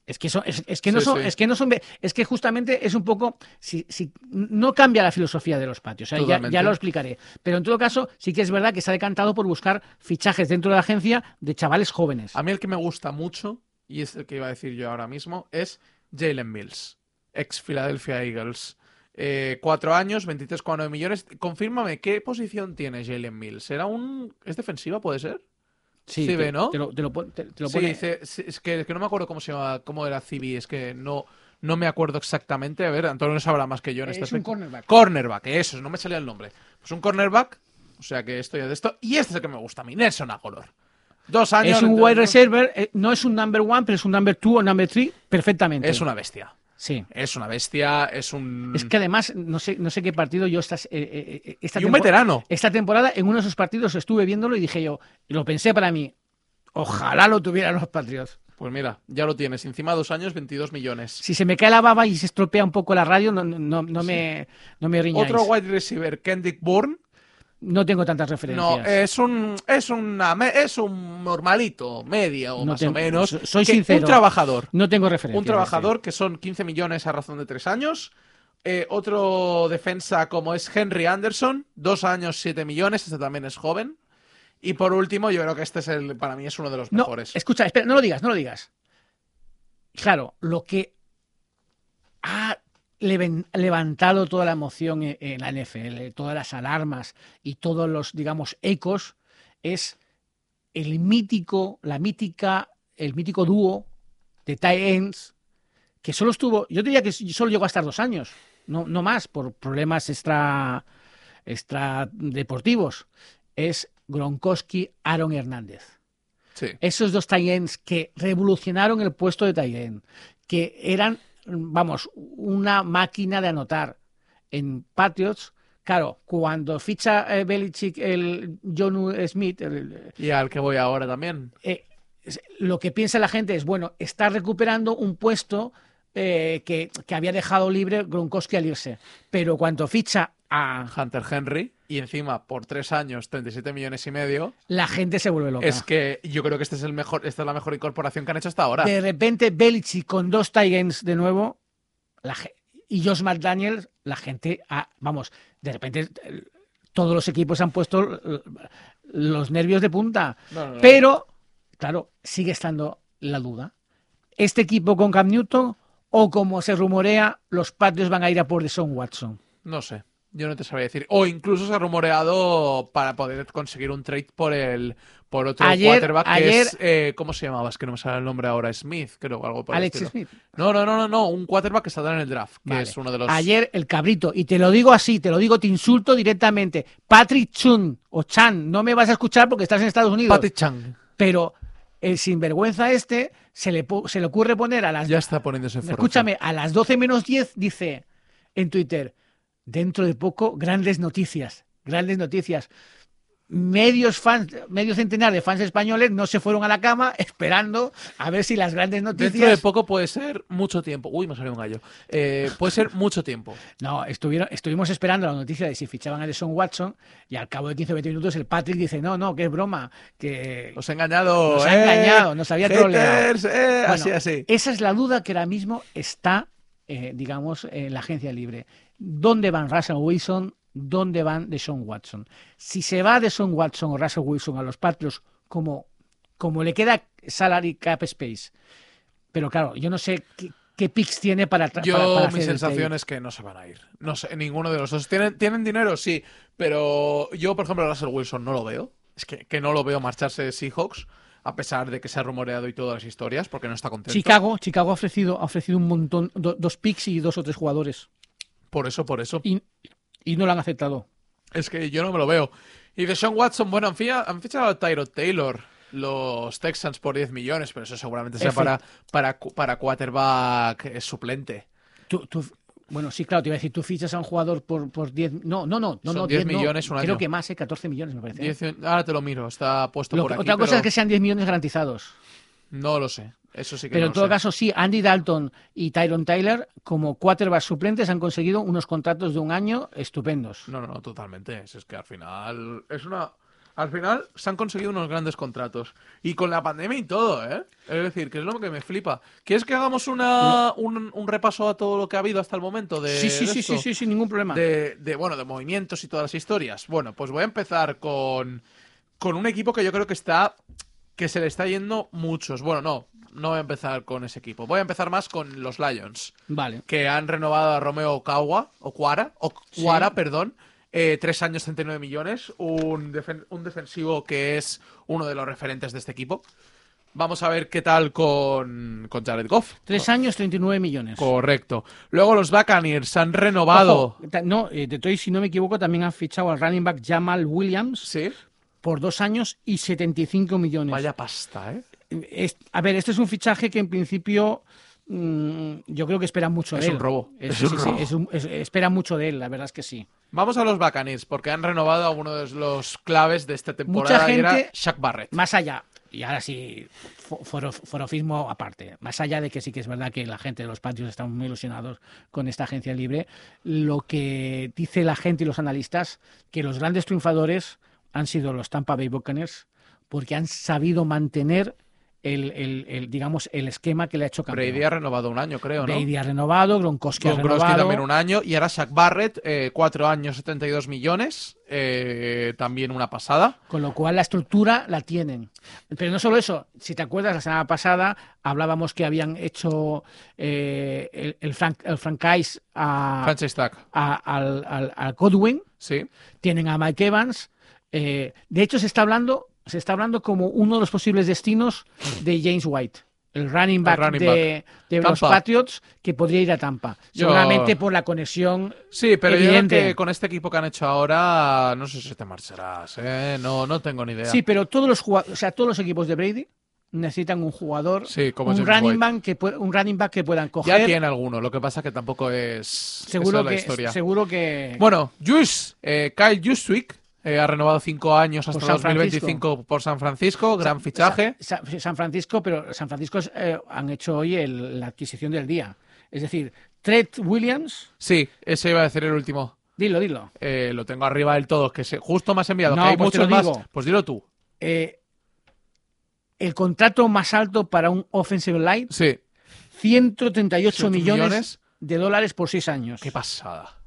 Es que, son, es, es que no Sí, son, sí. es que no son, es que justamente es un poco, si, si no cambia la filosofía de los patios, o sea, ya, ya lo explicaré. Pero en todo caso, sí que es verdad que se ha decantado por buscar fichajes dentro de la agencia de chavales jóvenes. A mí el que me gusta mucho, y es el que iba a decir yo ahora mismo, es Jalen Mills, ex Philadelphia Eagles. Eh, cuatro años, 23,9 millones. Confírmame, ¿qué posición tiene Jalen Mills? ¿Era un... ¿Es defensiva, puede ser? Sí, te, ¿no? Te lo, te lo te- te lo Sí, pone- sí, es que, es que no me acuerdo cómo se llama, cómo era Cibi, es que no, no me acuerdo exactamente. A ver, Antonio sabrá más que yo en este es un aspecto. cornerback. Cornerback, eso, no me salía el nombre. Pues un cornerback, o sea que estoy de esto. Y este es el que me gusta a mí, Nelson Agolor. Dos años. Es un wide receiver, eh, no es un number one, pero es un number two o number three perfectamente. Es una bestia. Sí. Es una bestia, es un. Es que además, no sé, no sé qué partido yo estas, eh, eh, eh, esta y un veterano. Esta temporada, en uno de esos partidos, estuve viéndolo y dije yo, y lo pensé para mí, ojalá lo tuvieran los Patriots. Pues mira, ya lo tienes. Encima dos años, 22 millones. Si se me cae la baba y se estropea un poco la radio, no, no, no me, no me riñáis. Otro wide receiver, Kendrick Bourne. No tengo tantas No, referencias. es un, es una, es un normalito, media o No más tengo- o menos. so- soy que- sincero. Un trabajador. No tengo referencias. Un trabajador que son 15 millones a razón de tres años. Eh, otro defensa como es Henry Anderson, dos años, 7 millones. Este también es joven. Y por último, yo creo que este es el, para mí es uno de los No, mejores. escucha, espera, no lo digas, no lo digas. Claro, lo que ha levantado toda la emoción en, en la NFL, todas las alarmas y todos los, digamos, ecos, es el mítico, la mítica, el mítico dúo de tight ends que solo estuvo, yo diría que solo llegó a estar dos años, no, no más, por problemas extra, extra deportivos. Es Gronkowski, Aaron Hernández Sí. esos dos tight ends que revolucionaron el puesto de tight end, que eran, vamos, una máquina de anotar en Patriots. Claro, cuando ficha eh, Belichick el John Smith, el- Y al que voy ahora también. eh, lo que piensa la gente es, bueno, está recuperando un puesto eh, que, que había dejado libre Gronkowski al irse. Pero cuando ficha a Hunter Henry. Y encima, por tres años, 37 millones y medio. la gente se vuelve loca. Es que yo creo que este es el mejor, esta es la mejor incorporación que han hecho hasta ahora. De repente Belichick con dos tight ends de nuevo la y Josh McDaniels, la gente, ah, vamos, de repente todos los equipos han puesto los nervios de punta. No, no, no. Pero, claro, sigue estando la duda. ¿Este equipo con Cam Newton o como se rumorea, los Patriots van a ir a por Deshaun Watson? No sé, yo no te sabría decir. O incluso se ha rumoreado para poder conseguir un trade por el por otro Ayer- quarterback que ayer- es eh, ¿cómo se llamaba? Es que no me sale el nombre ahora, Smith, creo, algo por Alex. Smith. No, no, no, no, no, un quarterback que saldrá en el draft, que Vale. es uno de los Ayer el cabrito, y te lo digo así, te lo digo, te insulto directamente. Patrick Chun o Chan, no me vas a escuchar porque estás en Estados Unidos. Patty Chang. Pero el sinvergüenza este se le, se le ocurre poner a las... Ya está poniéndose escúchame, a las 12 menos 10 dice en Twitter, dentro de poco, grandes noticias, grandes noticias. Medios fans, medio centenar de fans españoles no se fueron a la cama esperando a ver si las grandes noticias... Dentro de poco puede ser mucho tiempo. Uy, me salió un gallo. Eh, puede ser mucho tiempo. No, estuvieron, estuvimos esperando la noticia de si fichaban a Deshaun Watson y al cabo de 15 o 20 minutos el Patrick dice, no, no, que es broma, que... Os he engañado. Nos ha eh, engañado, nos había troleado. eh, Bueno, así, así. Esa es la duda que ahora mismo está, eh, digamos, en la agencia libre. ¿Dónde van Russell Wilson? ¿Dónde van Deshaun Watson? Si se va Deshaun Watson o Russell Wilson a los Patriots como, como le queda salary cap space, pero claro, yo no sé qué, qué picks tiene para, Yo, para, para mi sensación es que no se van a ir. No sé, ninguno de los dos. ¿Tienen, ¿Tienen dinero? Sí. Pero yo, por ejemplo, a Russell Wilson no lo veo. Es que, que no lo veo marcharse de Seahawks, a pesar de que se ha rumoreado y todas las historias, porque no está contento. Chicago, Chicago ha ofrecido, ha ofrecido un montón, do- dos picks y dos o tres jugadores Por eso, por eso. y, y no lo han aceptado. Es que yo no me lo veo. Y de Sean Watson, bueno, han, fichado a Tyrod Taylor, los Texans, por 10 millones, pero eso seguramente sea para, para, para quarterback eh, suplente. Tú- tú- bueno, sí, claro, te iba a decir, tú fichas a un jugador por, por 10... No, no, no, no, Son no 10 10 no. millones un Creo año. que más, ¿eh? 14 millones me parece. ahora te lo miro, está puesto Lo por aquí. otra cosa pero es que sean 10 millones garantizados. No lo sé. Eso sí que Pero no en todo sé. caso, sí, Andy Dalton y Tyron Tyler, como quarterbacks suplentes, han conseguido unos contratos de un año estupendos. No, no, no, totalmente. Es, que al final es una. Al final se han conseguido unos grandes contratos. Y con la pandemia y todo, ¿eh? Es decir, que es lo que me flipa. ¿Quieres que hagamos una, un, un repaso a todo lo que ha habido hasta el momento? De, Sí, sí, de sí, sí, sí, sin ningún problema. de, de, bueno, de movimientos y todas las historias. Bueno, pues voy a empezar con, con un equipo que yo creo que está que se le está yendo muchos. Bueno, no, no voy a empezar con ese equipo. Voy a empezar más con los Lions, Vale. que han renovado a Romeo Okawa, o Cuara, o Cuara, perdón, eh, tres años, 39 millones, un, defen- un defensivo que es uno de los referentes de este equipo. Vamos a ver qué tal con, con Jared Goff. Tres años, 39 millones. Correcto. Luego los Buccaneers han renovado. Ojo, no, eh, Detroit, si no me equivoco, también han fichado al running back Jamal Williams Sí. por dos años y 75 millones. Vaya pasta, ¿eh? Es- a ver, este es un fichaje que en principio mm, yo creo que espera mucho Es de él. un robo, Es- sí, un sí, sí, robo. es un- es- espera mucho de él, la verdad es que sí. Vamos a los Buccaneers, porque han renovado a uno de los claves de esta temporada Mucha y era gente- Shaq Barrett. Más allá, y ahora sí, fo- foro- forofismo aparte, más allá de que sí que es verdad que la gente de los patios están muy ilusionados con esta agencia libre, lo que dice la gente y los analistas, que los grandes triunfadores han sido los Tampa Bay Buccaneers, porque han sabido mantener el, el- el, digamos, el esquema que le ha hecho campeón. Brady ha renovado un año, creo, ¿no? Brady ha renovado, Gronkowski ha renovado. también un año. Y ahora Shaq Barrett, eh, cuatro años, 72 millones. eh, también una pasada. Con lo cual la estructura la tienen. Pero no solo eso, si te acuerdas, la semana pasada hablábamos que habían hecho eh, el, el, fran- el franchise a, a- al, al- al Godwin, Sí. tienen a Mike Evans. de hecho, se está hablando, se está hablando como uno de los posibles destinos de James White. El running back, running de, de los. Patriots que podría ir a Tampa. Yo- Seguramente por la conexión Sí, pero yo creo Evidente. que con este equipo que han hecho ahora, no sé si te marcharás, ¿eh? No, no tengo ni idea. Sí, pero todos los o sea, todos los equipos de Brady necesitan un jugador, Sí, como un running back que pue- un running back que puedan coger. Ya tiene alguno, lo que pasa que tampoco es seguro esa es la que historia. seguro que Bueno, Juice, eh, Kyle Juszczyk eh, ha renovado cinco años hasta Por San 2025 por San Francisco, gran fichaje. Sa- Sa- San Francisco, pero San Francisco eh, han hecho hoy el- la adquisición del día. Es decir, Trent Williams, Sí, ese iba a decir el último. dilo, dilo. Eh, lo tengo arriba del todo, que se, justo has enviado, No, que hay pues muchos más. Pues dilo tú. El contrato más alto para un offensive line, Sí, 138 millones, millones. de dólares por seis años. qué pasada.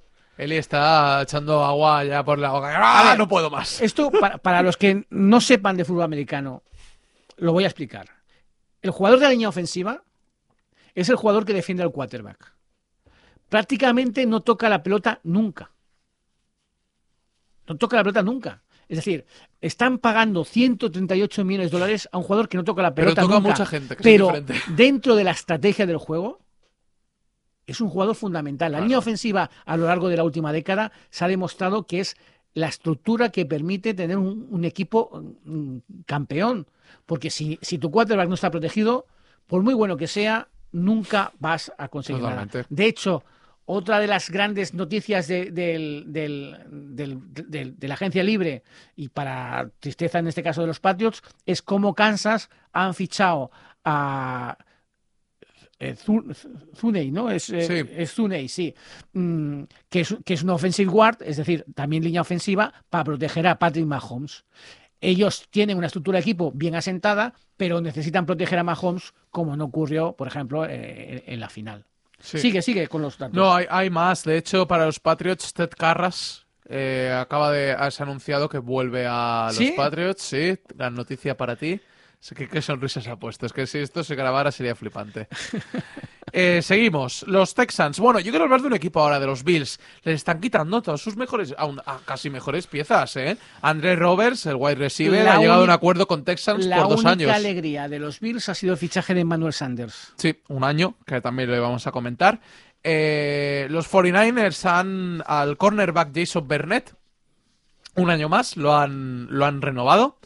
Eli está echando agua ya por la boca. ¡Ah, ver. no puedo más! Esto, para, para los que no sepan de fútbol americano, lo voy a explicar. El jugador de la línea ofensiva es el jugador que defiende al quarterback. Prácticamente no toca la pelota nunca. No toca la pelota nunca. Es decir, están pagando 138 millones de dólares a un jugador que no toca la Pero pelota toca nunca. mucha gente, que pero dentro de la estrategia del juego, es un jugador fundamental. La Claro. línea ofensiva a lo largo de la última década se ha demostrado que es la estructura que permite tener un, un equipo mm, campeón. Porque si, si tu quarterback no está protegido, por muy bueno que sea, nunca vas a conseguir Totalmente. nada. De hecho, otra de las grandes noticias de, de la agencia libre, y para tristeza en este caso de los Patriots, es cómo Kansas han fichado a Zunei, ¿no? Es, eh, Sí. es Zunei, sí. Mm, que, es, que es un offensive guard, es decir, también línea ofensiva, para proteger a Patrick Mahomes. Ellos tienen una estructura de equipo bien asentada, pero necesitan proteger a Mahomes, como no ocurrió, por ejemplo, eh, en la final. Sí. Sigue, sigue con los datos. No, hay, hay más. De hecho, para los Patriots, Ted Carras eh, acaba de has anunciado que vuelve a los ¿Sí? Patriots. Sí, gran noticia para ti. Que qué sonrisas ha puesto. Es que si esto se grabara sería flipante. Eh, seguimos. Los Texans. Bueno, yo quiero hablar de un equipo ahora, de los Bills. Les están quitando todas sus mejores, aún a casi mejores piezas, ¿eh? André Roberts, el wide receiver, La ha llegado a un acuerdo con Texans la por dos única años. alegría de los Bills ha sido el fichaje de Manuel Sanders. Sí, un año, que también le vamos a comentar. Eh, los 49ers han al cornerback Jason Burnett. Un año más, lo han, lo han renovado.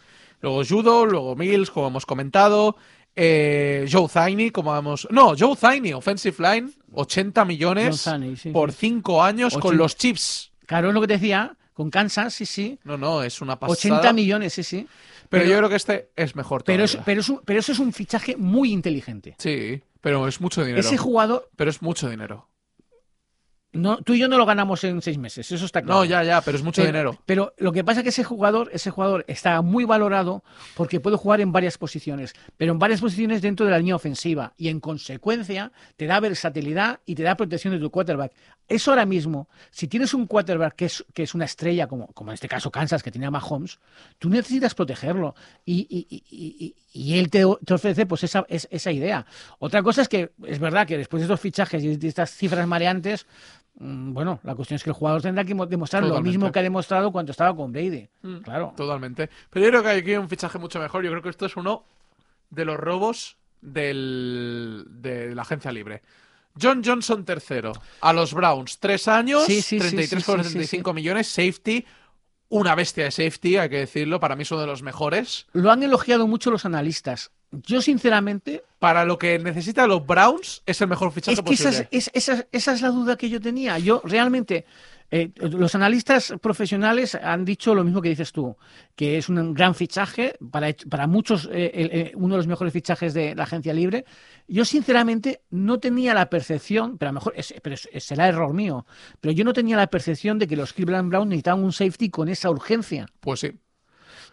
Luego Judo, luego Mills, como hemos comentado. Eh, Joe Thiney, como hemos... No, Joe Thiney, offensive line, 80 millones Joe Thiney, sí, por sí. 5 años con 80. los Chiefs. Claro, es lo que te decía, con Kansas, sí, sí. No, no, es una pasada. 80 millones, sí, sí. Pero, pero- yo creo que este es mejor Pero, es- pero, es un- pero eso es un fichaje muy inteligente. Sí, pero es mucho dinero. Ese jugador, Pero es mucho dinero. No, tú y yo no lo ganamos en seis meses, eso está claro. No, ya, ya, pero es mucho pero, dinero. Pero lo que pasa es que ese jugador, ese jugador está muy valorado porque puede jugar en varias posiciones, pero en varias posiciones dentro de la línea ofensiva y en consecuencia te da versatilidad y te da protección de tu quarterback. Eso ahora mismo, si tienes un quarterback que es, que es una estrella, como, como en este caso Kansas, que tiene a Mahomes, tú necesitas protegerlo y, y, y, y él te, te, ofrece pues esa, esa idea. Otra cosa es que es verdad que después de estos fichajes y de estas cifras mareantes, bueno, la cuestión es que el jugador tendrá que demostrar Totalmente. lo mismo que ha demostrado cuando estaba con Brady. Mm, claro. Totalmente. Pero yo creo que hay aquí un fichaje mucho mejor. Yo creo que esto es uno de los robos del, de la agencia libre. John Johnson tercero. A los Browns, tres años, sí, sí, 33,75 sí, millones, safety. Una bestia de safety, hay que decirlo. Para mí es uno de los mejores. Lo han elogiado mucho los analistas. Yo, sinceramente. Para lo que necesitan los Browns, es el mejor fichaje es que posible. Esa es, esa, esa es la duda que yo tenía. Yo realmente. Eh, los analistas profesionales han dicho lo mismo que dices tú, que es un gran fichaje, para, para muchos eh, eh, uno de los mejores fichajes de la agencia libre. Yo sinceramente no tenía la percepción, pero a lo mejor es, pero es, será error mío, pero yo no tenía la percepción de que los Cleveland Browns necesitaban un safety con esa urgencia. Pues sí.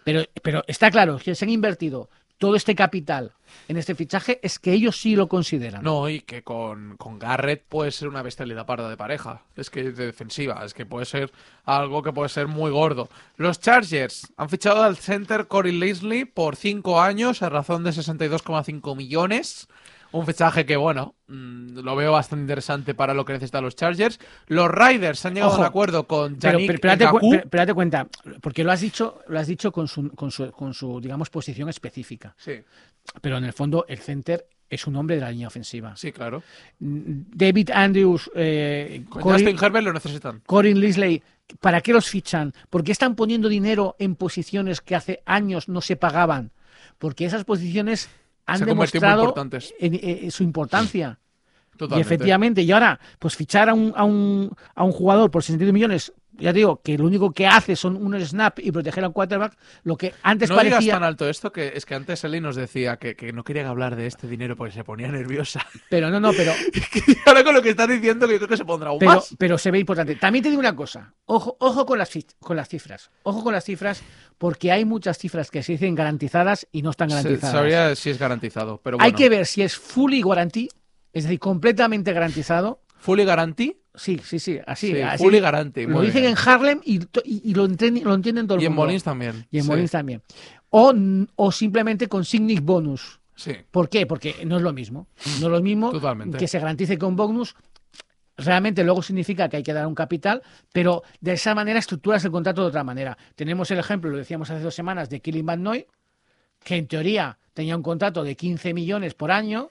Pero, pero está claro que se han invertido todo este capital en este fichaje es que ellos sí lo consideran. No, y que con, con Garrett puede ser una bestialidad parda de pareja. Es que de defensiva, es que puede ser algo que puede ser muy gordo. Los Chargers han fichado al center Corey Leslie por 5 años a razón de 62,5 millones. Un fichaje que, bueno, mmm, lo veo bastante interesante para lo que necesitan los Chargers. Los Riders han llegado Ojo, a un acuerdo con Yannick pero, pero, pero, cuenta, porque lo has dicho, lo has dicho con su, con su, con su, digamos, posición específica. Sí. Pero en el fondo, el center es un hombre de la línea ofensiva. Sí, claro. David Andrews, eh, Corin, Justin Herbert lo necesitan. Corin Lisley, ¿para qué los fichan? ¿Por qué están poniendo dinero en posiciones que hace años no se pagaban? Porque esas posiciones han se demostrado en, en, en, su importancia. Totalmente. Y efectivamente, y ahora, pues fichar a un, a un, a un jugador por 62 millones, ya digo, que lo único que hace son un snap y proteger al quarterback, lo que antes no parecía... digas tan alto esto, que es que antes Eli nos decía que, que, no quería hablar de este dinero porque se ponía nerviosa. Pero no, no, pero... ahora con lo que estás diciendo, que yo creo que se pondrá aún pero, más. Pero se ve importante. También te digo una cosa, ojo, ojo con, las, con las cifras, ojo con las cifras, porque hay muchas cifras que se dicen garantizadas y no están garantizadas. Se, sabría si es garantizado, pero bueno. Hay que ver si es fully guarantee, es decir, completamente garantizado. ¿Fully guarantee? Sí, sí, sí, así. Sí, así fully guarantee. Lo dicen bien. en Harlem y, y, y lo, entienden, lo, entienden todo el y mundo. en Molins también. Y en sí. Molins también. O, o simplemente con Signic Bonus. Sí. ¿Por qué? Porque no es lo mismo. No es lo mismo Totalmente. que se garantice con bonus. Realmente luego significa que hay que dar un capital, pero de esa manera estructuras el contrato de otra manera. Tenemos el ejemplo, lo decíamos hace dos semanas, de Killing Van Noy, que en teoría tenía un contrato de 15 millones por año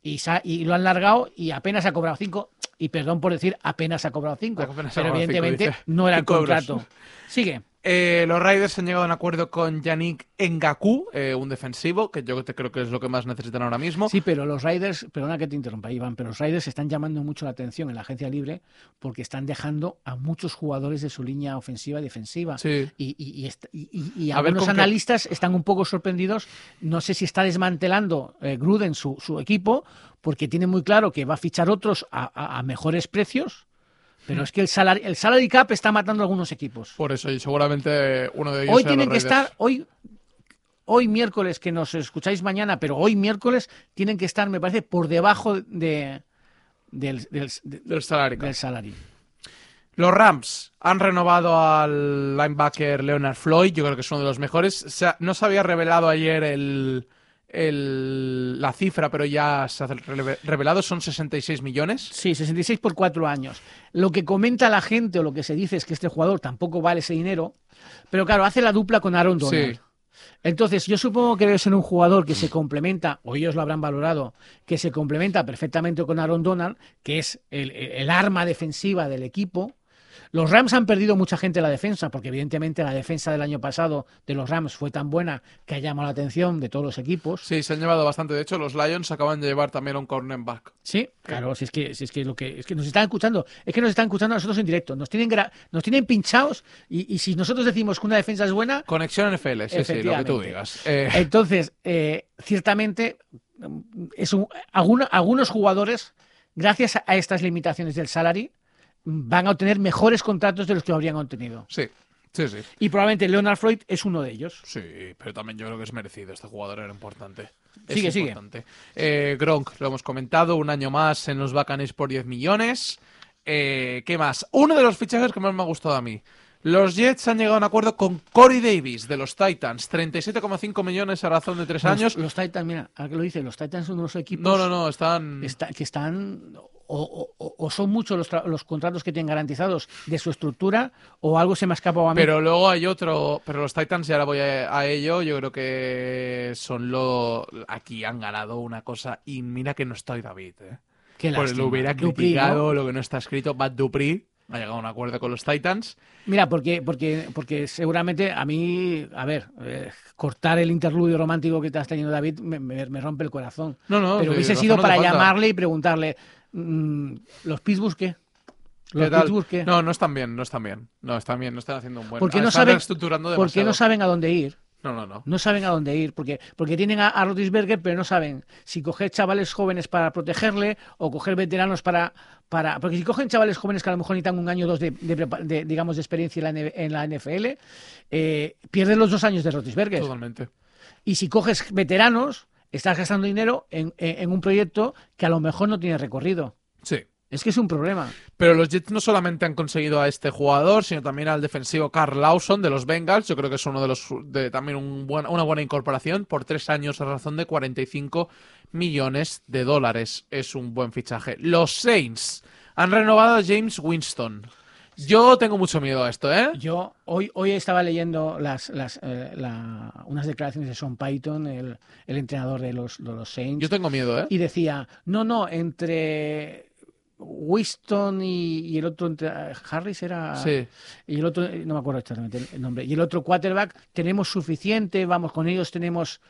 y, y lo han largado y apenas ha cobrado 5. Y perdón por decir, apenas ha cobrado 5. Pero evidentemente cinco, no era el cinco contrato. euros. Sigue. Eh, los Raiders han llegado a un acuerdo con Yannick Ngaku, eh, un defensivo, que yo te creo que es lo que más necesitan ahora mismo. Sí, pero los Raiders, perdona que te interrumpa, Iván, pero los Raiders están llamando mucho la atención en la agencia libre porque están dejando a muchos jugadores de su línea ofensiva y defensiva. Sí. Y, y, y, y algunos analistas qué... están un poco sorprendidos. No sé si está desmantelando eh, Gruden su, su, equipo porque tiene muy claro que va a fichar otros a, a, a mejores precios. Pero es que el salary, el salary cap está matando a algunos equipos. Por eso, y seguramente uno de ellos. Hoy tienen que estar, hoy, hoy miércoles, que nos escucháis mañana, pero hoy miércoles tienen que estar, me parece, por debajo de, del, del, del, salary del salary. Los Rams han renovado al linebacker Leonard Floyd, yo creo que es uno de los mejores. O sea, no se había revelado ayer el, el, la cifra, pero ya se ha revelado, son 66 millones. Sí, 66 por cuatro años. Lo que comenta la gente o lo que se dice es que este jugador tampoco vale ese dinero, pero claro, hace la dupla con Aaron Donald. Sí. Entonces, yo supongo que debe ser un jugador que se complementa, o ellos lo habrán valorado, que se complementa perfectamente con Aaron Donald, que es el, el arma defensiva del equipo, los Rams han perdido mucha gente en la defensa, porque evidentemente la defensa del año pasado de los Rams fue tan buena que ha llamado la atención de todos los equipos. Sí, se han llevado bastante. De hecho, los Lions acaban de llevar también a un cornerback. Sí, claro, si es que, si es que lo que es que nos están escuchando, es que nos están escuchando a nosotros en directo, nos tienen nos tienen pinchados y, y, si nosotros decimos que una defensa es buena. Conexión NFL, sí, sí, lo que tú digas. Eh... Entonces, eh, ciertamente, es un, algunos, algunos jugadores, gracias a estas limitaciones del salary, van a obtener mejores contratos de los que habrían obtenido. Sí, sí, sí. Y probablemente Leonard Floyd es uno de ellos. Sí, pero también yo creo que es merecido. Este jugador era importante. Es Sigue, sigue. importante. Eh, Gronk, lo hemos comentado, un año más en los Buccaneers por 10 millones. Eh, ¿Qué más? Uno de los fichajes que más me ha gustado a mí. Los Jets han llegado a un acuerdo con Corey Davis de los Titans. 37,5 millones a razón de tres años. Los, Titans, mira, ahora que lo dice, los Titans son unos equipos No, no, no, están... está- que están o, o- o son muchos los, tra- los contratos que tienen garantizados de su estructura o algo se me ha escapado a mí. Pero luego hay otro, pero los Titans, y ahora voy a, a ello, yo creo que son lo... Aquí han ganado una cosa, y mira que no estoy David, ¿eh? Qué Pues lástima. lo hubiera criticado, lo que no está escrito, Bad Dupree ha llegado a un acuerdo con los Titans. Mira, porque, porque, porque seguramente a mí, a ver, eh, cortar el interludio romántico que te has tenido, David, me, me- me rompe el corazón. No, no, Pero sí, hubiese sido no para llamarle y preguntarle, mm, ¿los Pittsburgh qué? ¿Los. Pittsburgh qué? No, no están bien, no están bien. No, están bien, no están haciendo un buen... ¿Por qué no están saben- ¿Por qué no saben a dónde ir? No, no, no. No saben a dónde ir, porque, porque tienen a, a Roethlisberger, pero no saben si coger chavales jóvenes para protegerle o coger veteranos para, para... Porque si cogen chavales jóvenes que a lo mejor necesitan un año o dos de, de de, digamos, de experiencia en la, en la NFL, eh, pierden los dos años de Roethlisberger. Totalmente. Y si coges veteranos, estás gastando dinero en, en- en un proyecto que a lo mejor no tiene recorrido. Sí. Es que es un problema. Pero los Jets no solamente han conseguido a este jugador, sino también al defensivo Carl Lawson de los Bengals. Yo creo que es uno de los de también un buen- una buena incorporación por tres años a razón de 45 millones de dólares. Es un buen fichaje. Los Saints han renovado a James Winston. Yo tengo mucho miedo a esto, ¿eh? Yo hoy, hoy estaba leyendo las, las, eh, la- unas declaraciones de Sean Payton, el, el entrenador de los, de los Saints, Yo tengo miedo, ¿eh? y decía, no, no, entre Winston y, y el otro, entre, Harris era... Sí. Y el otro, no me acuerdo exactamente el- nombre. Y el otro quarterback, tenemos suficiente, vamos, con ellos tenemos...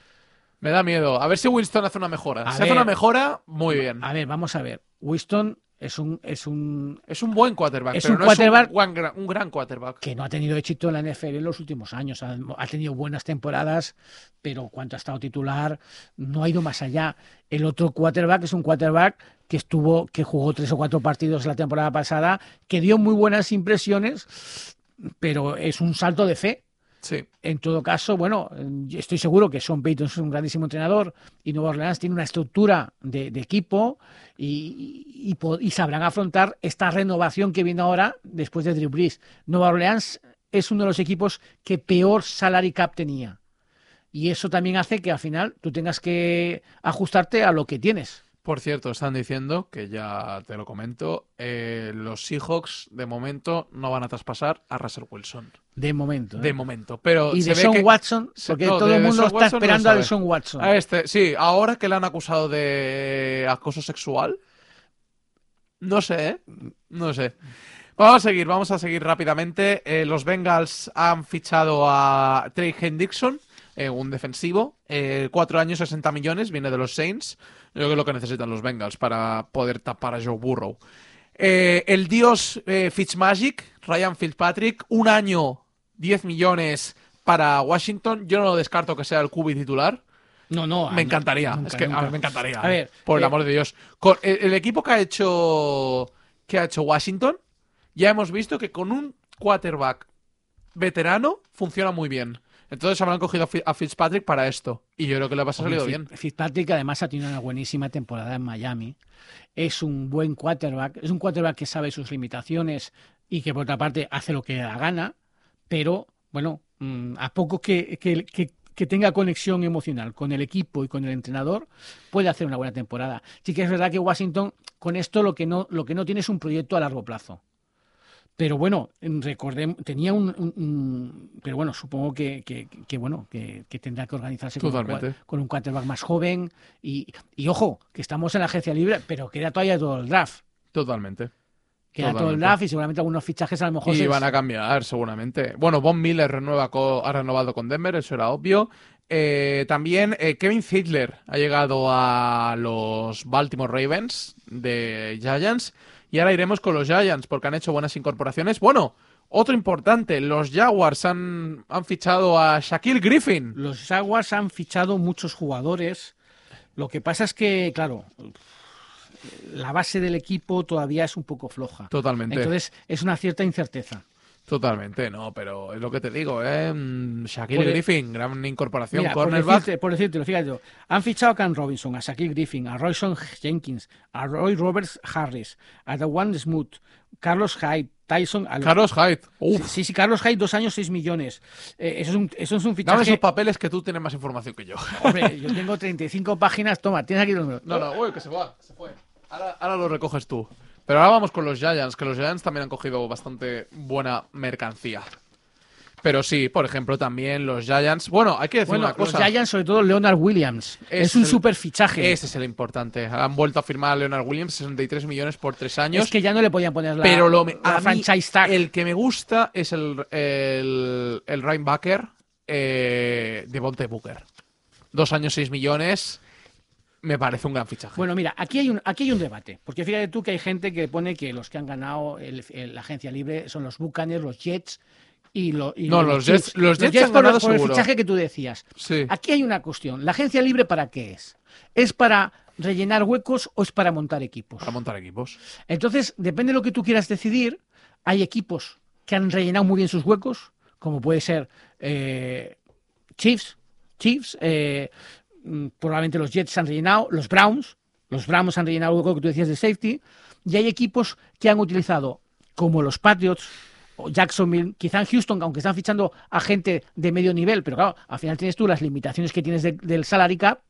Me da miedo. A ver si Winston hace una mejora. A si hace ver. una mejora, muy bien. A ver, vamos a ver. Winston es un, es un Es un buen quarterback, Es pero un no quarterback- es un, guan- gran- un gran quarterback. que no ha tenido éxito en la NFL en los últimos años. Ha, ha tenido buenas temporadas, pero cuanto ha estado titular, no ha ido más allá. El otro quarterback es un quarterback que estuvo, que jugó tres o cuatro partidos la temporada pasada, que dio muy buenas impresiones, pero es un salto de fe. Sí. En todo caso, bueno, estoy seguro que Sean Payton es un grandísimo entrenador y Nueva Orleans tiene una estructura de, equipo y, y sabrán afrontar esta renovación que viene ahora después de Drew Brees. Nueva Orleans es uno de los equipos que peor salary cap tenía. Y eso también hace que al final tú tengas que ajustarte a lo que tienes. Por cierto, están diciendo, que ya te lo comento, eh, los Seahawks de momento no van a traspasar a Russell Wilson. De momento. ¿eh? De momento. Pero y se de ve Sean que- Watson, porque no, todo el mundo está Watson no lo esperando a sabe. Deshaun Watson. A este, sí, ahora que le han acusado de acoso sexual. No sé, ¿eh? No sé. Vamos a seguir, vamos a seguir rápidamente. Eh, los Bengals han fichado a Trey Hendrickson, eh, un defensivo. Eh, cuatro años, 60 millones, viene de los Saints. Yo creo que es lo que necesitan los Bengals para poder tapar a Joe Burrow. Eh, el dios eh, Fitzmagic, Ryan Fitzpatrick, un año, 10 millones para Washington. Yo no lo descarto que sea el QB titular. No, no. Me encantaría. nunca, es que a ver, me encantaría. A ver, por el eh, amor de Dios. Con el, el equipo que ha hecho que ha hecho Washington, ya hemos visto que con un quarterback veterano funciona muy bien. Entonces habrán cogido a Fi- a Fitzpatrick para esto. Y yo creo que le ha salido bien. Fitzpatrick además ha tenido una buenísima temporada en Miami. Es un buen quarterback. Es un quarterback que sabe sus limitaciones y que por otra parte hace lo que le da gana. Pero bueno, mm, a poco que, que- que- que tenga conexión emocional con el equipo y con el entrenador, puede hacer una buena temporada. Sí que es verdad que Washington con esto lo que no, lo que no tiene es un proyecto a largo plazo. Pero bueno, recordemos, tenía un, un- un- pero bueno, supongo que, que- que, bueno, que, que tendrá que organizarse con un, con un quarterback más joven y, y ojo, que estamos en la agencia libre, pero queda todavía todo el draft. Totalmente. Queda todo el draft y seguramente algunos fichajes a lo mejor Y se- van a cambiar, seguramente. Bueno, Von Miller renueva ha renovado con Denver, eso era obvio. Eh, también eh, Kevin Ziegler ha llegado a los Baltimore Ravens de Giants. Y ahora iremos con los Giants porque han hecho buenas incorporaciones. Bueno, otro importante, los Jaguars han, han fichado a Shaquille Griffin. Los Jaguars han fichado muchos jugadores. Lo que pasa es que, claro, la base del equipo todavía es un poco floja. Totalmente. Entonces es una cierta incerteza. Totalmente, no, pero es lo que te digo, ¿eh? Mm, Shaquille Griffin, gran incorporación, Mira, por cornerback. decirte, por decirte, fíjate, han fichado a Cam Robinson, a Shaquille Griffin, a Royson Jenkins, a Roy Roberts Harris, a Dawan Smoot, Carlos Hyde, Tyson. Carlos Hyde. Uf, Sí, sí, Carlos Hyde, dos años, seis millones. Eh, eso, es un, eso es un dame esos papeles que tú tienes más información que yo. Hombre, yo tengo 35 páginas. Toma, tienes aquí los números. No, no, uy, que se va, que se fue. Ahora, ahora lo recoges tú. Pero ahora vamos con los Giants, que los Giants también han cogido bastante buena mercancía. Pero sí, por ejemplo, también los Giants. Bueno, hay que decir Bueno, una los cosa. Giants, sobre todo Leonard Williams. Es, Es un el- super fichaje. Ese es el importante. Han vuelto a firmar a Leonard Williams 63 millones por tres años. Es que ya no le podían poner la, pero lo, la a franchise tag. el que me gusta es el, el, el eh, de Bonte Booker. Dos años, seis millones. Me parece un gran fichaje. Bueno, mira, aquí hay un aquí hay un debate, porque fíjate tú que hay gente que pone que los que han ganado la agencia libre son los Buccaneers, los Jets y, lo- y No, los. Jets- los Jets han por, ganado por el fichaje que tú decías. sí. Aquí hay una cuestión. ¿La agencia libre para qué es? ¿Es para rellenar huecos o es para montar equipos? Para montar equipos. Entonces, depende de lo que tú quieras decidir. Hay equipos que han rellenado muy bien sus huecos, como puede ser eh, Chiefs, Chiefs, eh, probablemente los Jets han rellenado, los Browns, los Browns han rellenado el hueco que tú decías de safety, y hay equipos que han utilizado, como los Patriots, o Jacksonville, quizá Houston, aunque están fichando a gente de medio nivel, pero claro, al final tienes tú las limitaciones que tienes de- del salary cap,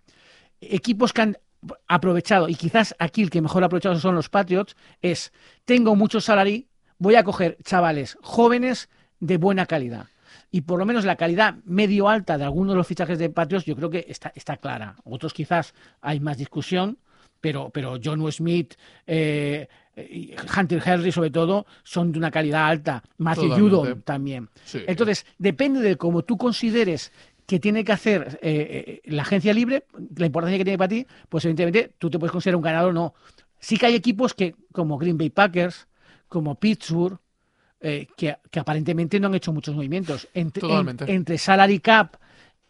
equipos que han aprovechado, y quizás aquí el que mejor ha aprovechado son los Patriots, es, tengo mucho salary, voy a coger chavales jóvenes de buena calidad. Y por lo menos la calidad medio alta de algunos de los fichajes de Patriots yo creo que está, está clara. Otros quizás hay más discusión, pero, pero John Smith, eh, y Hunter Henry sobre todo, son de una calidad alta. Matthew. Judon también. Sí. Entonces, depende de cómo tú consideres que tiene que hacer eh, eh, la agencia libre, la importancia que tiene para ti, pues evidentemente tú te puedes considerar un ganador o no. Sí que hay equipos que, como Green Bay Packers, como Pittsburgh, eh, que, que aparentemente no han hecho muchos movimientos. Entre, Totalmente. en- entre salary cap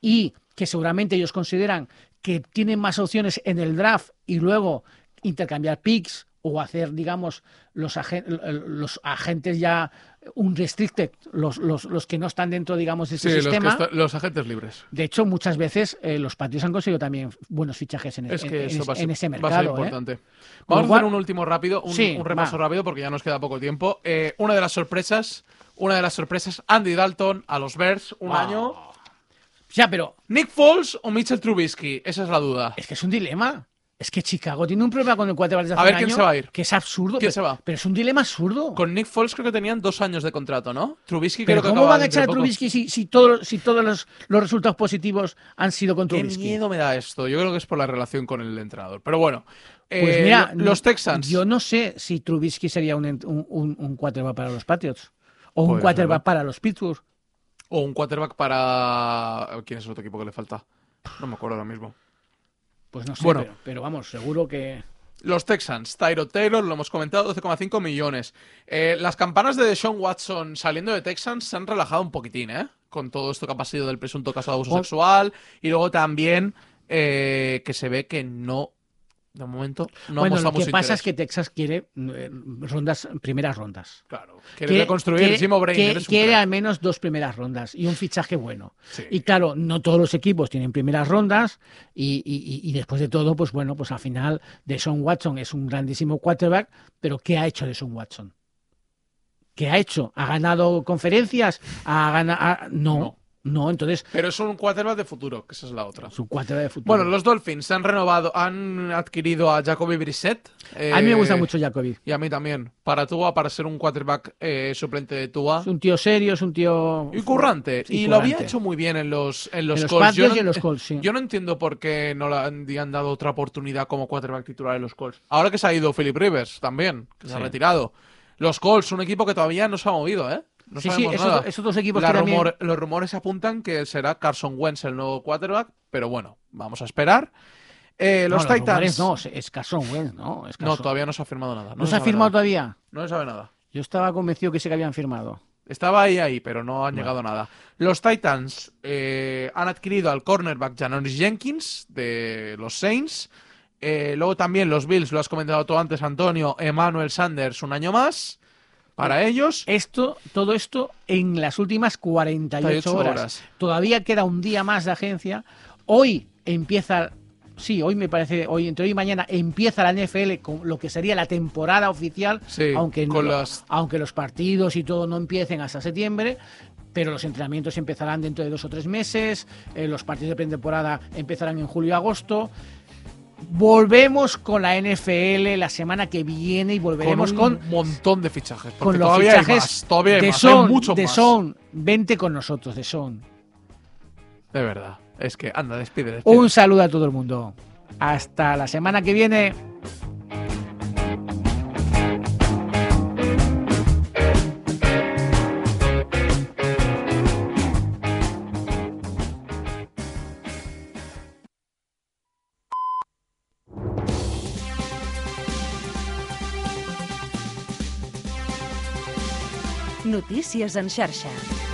y que seguramente ellos consideran que tienen más opciones en el draft y luego intercambiar picks o hacer, digamos, los, agen- los agentes ya un restricted, los, los, los que no están dentro, digamos, de ese Sí, los, que sistema. está- los agentes libres. De hecho, muchas veces eh, los Patriots han conseguido también buenos fichajes en, Es que en- eso va a ser, en ese va a ser mercado. ¿eh? importante. Vamos a hacer un último rápido, un, Sí, un repaso va. rápido porque ya nos queda poco tiempo. Eh, una de las sorpresas, una de las sorpresas, Andy Dalton a los Bears, un Wow. año. Ya, pero Nick Foles o Mitchell Trubisky, esa es la duda. es que es un dilema. Es que Chicago tiene un problema con el quarterback desde A hace ver un quién año se va a ir. Que es absurdo. ¿Quién pero, se va? pero es un dilema absurdo. Con Nick Foles creo que tenían dos años de contrato, ¿no? Trubisky Pero creo ¿cómo van a echar a de. Trubisky si, si, todo- si todos los, los resultados positivos han sido con Qué Trubisky? miedo me da esto. Yo creo que es por la relación con el entrenador. Pero bueno, Pues eh, mira, lo- los Texans. Yo no sé si Trubisky sería un, un, un- un quarterback para los Patriots. O un quarterback ¿no? para los Pittsburgh. O un quarterback para. ¿Quién es el otro equipo que le falta? No me acuerdo ahora mismo. Pues no sé, Bueno. pero, pero vamos, seguro que... Los Texans, Tyro Taylor, lo hemos comentado, 12,5 millones. Eh, las campanas de Deshaun Watson saliendo de Texans se han relajado un poquitín, ¿eh? Con todo esto que ha pasado del presunto caso de abuso Oh. sexual. Y luego también eh, que se ve que no. De momento no bueno, lo que pasa es que Texas quiere eh, rondas, primeras rondas. Claro, quiere reconstruir. Jim O'Brien, quiere- un quiere crack. al menos dos primeras rondas y un fichaje bueno. Sí. Y claro, no todos los equipos tienen primeras rondas y, y- después de todo, pues bueno, pues al final Deshaun Watson es un grandísimo quarterback, pero ¿qué ha hecho Deshaun Watson? ¿Qué ha hecho? ¿Ha ganado conferencias? ¿Ha ganado? No, No. No, entonces Pero es un quarterback de futuro, que esa es la otra. es un quarterback de fútbol. Bueno, los Dolphins han renovado, han adquirido a Jacoby Brissett. a mí me eh, gusta mucho Jacoby. Y a mí también. Para Tua, para ser un quarterback eh, suplente de Tua. Es un tío serio, es un tío... Y currante. Sí, y lo había hecho muy bien en los, en los En los Colts. Yo y en no- los Colts, sí. Yo no entiendo por qué no le han, le han dado otra oportunidad como quarterback titular en los Colts. Ahora que se ha ido Philip Rivers también, que se ha retirado. Los Colts, un equipo que todavía no se ha movido, ¿eh? No sí, sí, sabemos esos, nada. esos dos equipos también- los rumores apuntan que será Carson Wentz el nuevo quarterback, pero bueno, vamos a esperar. Eh, No, los Titans. No, es Carson Wentz, ¿no? Es No, todavía no se ha firmado nada. ¿No se ha firmado nada. todavía? No se sabe nada. Yo estaba convencido que sí que habían firmado. Estaba ahí, ahí, pero no han llegado a nada. Los Titans eh, han adquirido al cornerback Janoris Jenkins de los Saints. Eh, luego también los Bills, lo has comentado tú antes, Antonio, Emmanuel Sanders, un año más para ellos. Esto, todo esto en las últimas 48 48 horas. horas. Todavía queda un día más de agencia. Hoy empieza, sí, hoy me parece, hoy entre hoy y mañana empieza la NFL con lo que sería la temporada oficial, Sí, aunque, no- las- aunque los partidos y todo no empiecen hasta septiembre. Pero los entrenamientos empezarán dentro de dos o tres meses, eh, los partidos de pretemporada empezarán en julio y agosto. Volvemos con la NFL la semana que viene y Con volveremos un con montón de fichajes. con Porque los todavía fichajes hay más. Todavía hay de más. Son, hay mucho de más. Son, vente con nosotros, de Son. De verdad. Es que, anda, despide, despide. Un saludo a todo el mundo. Hasta la semana que viene. Notícies en xarxa.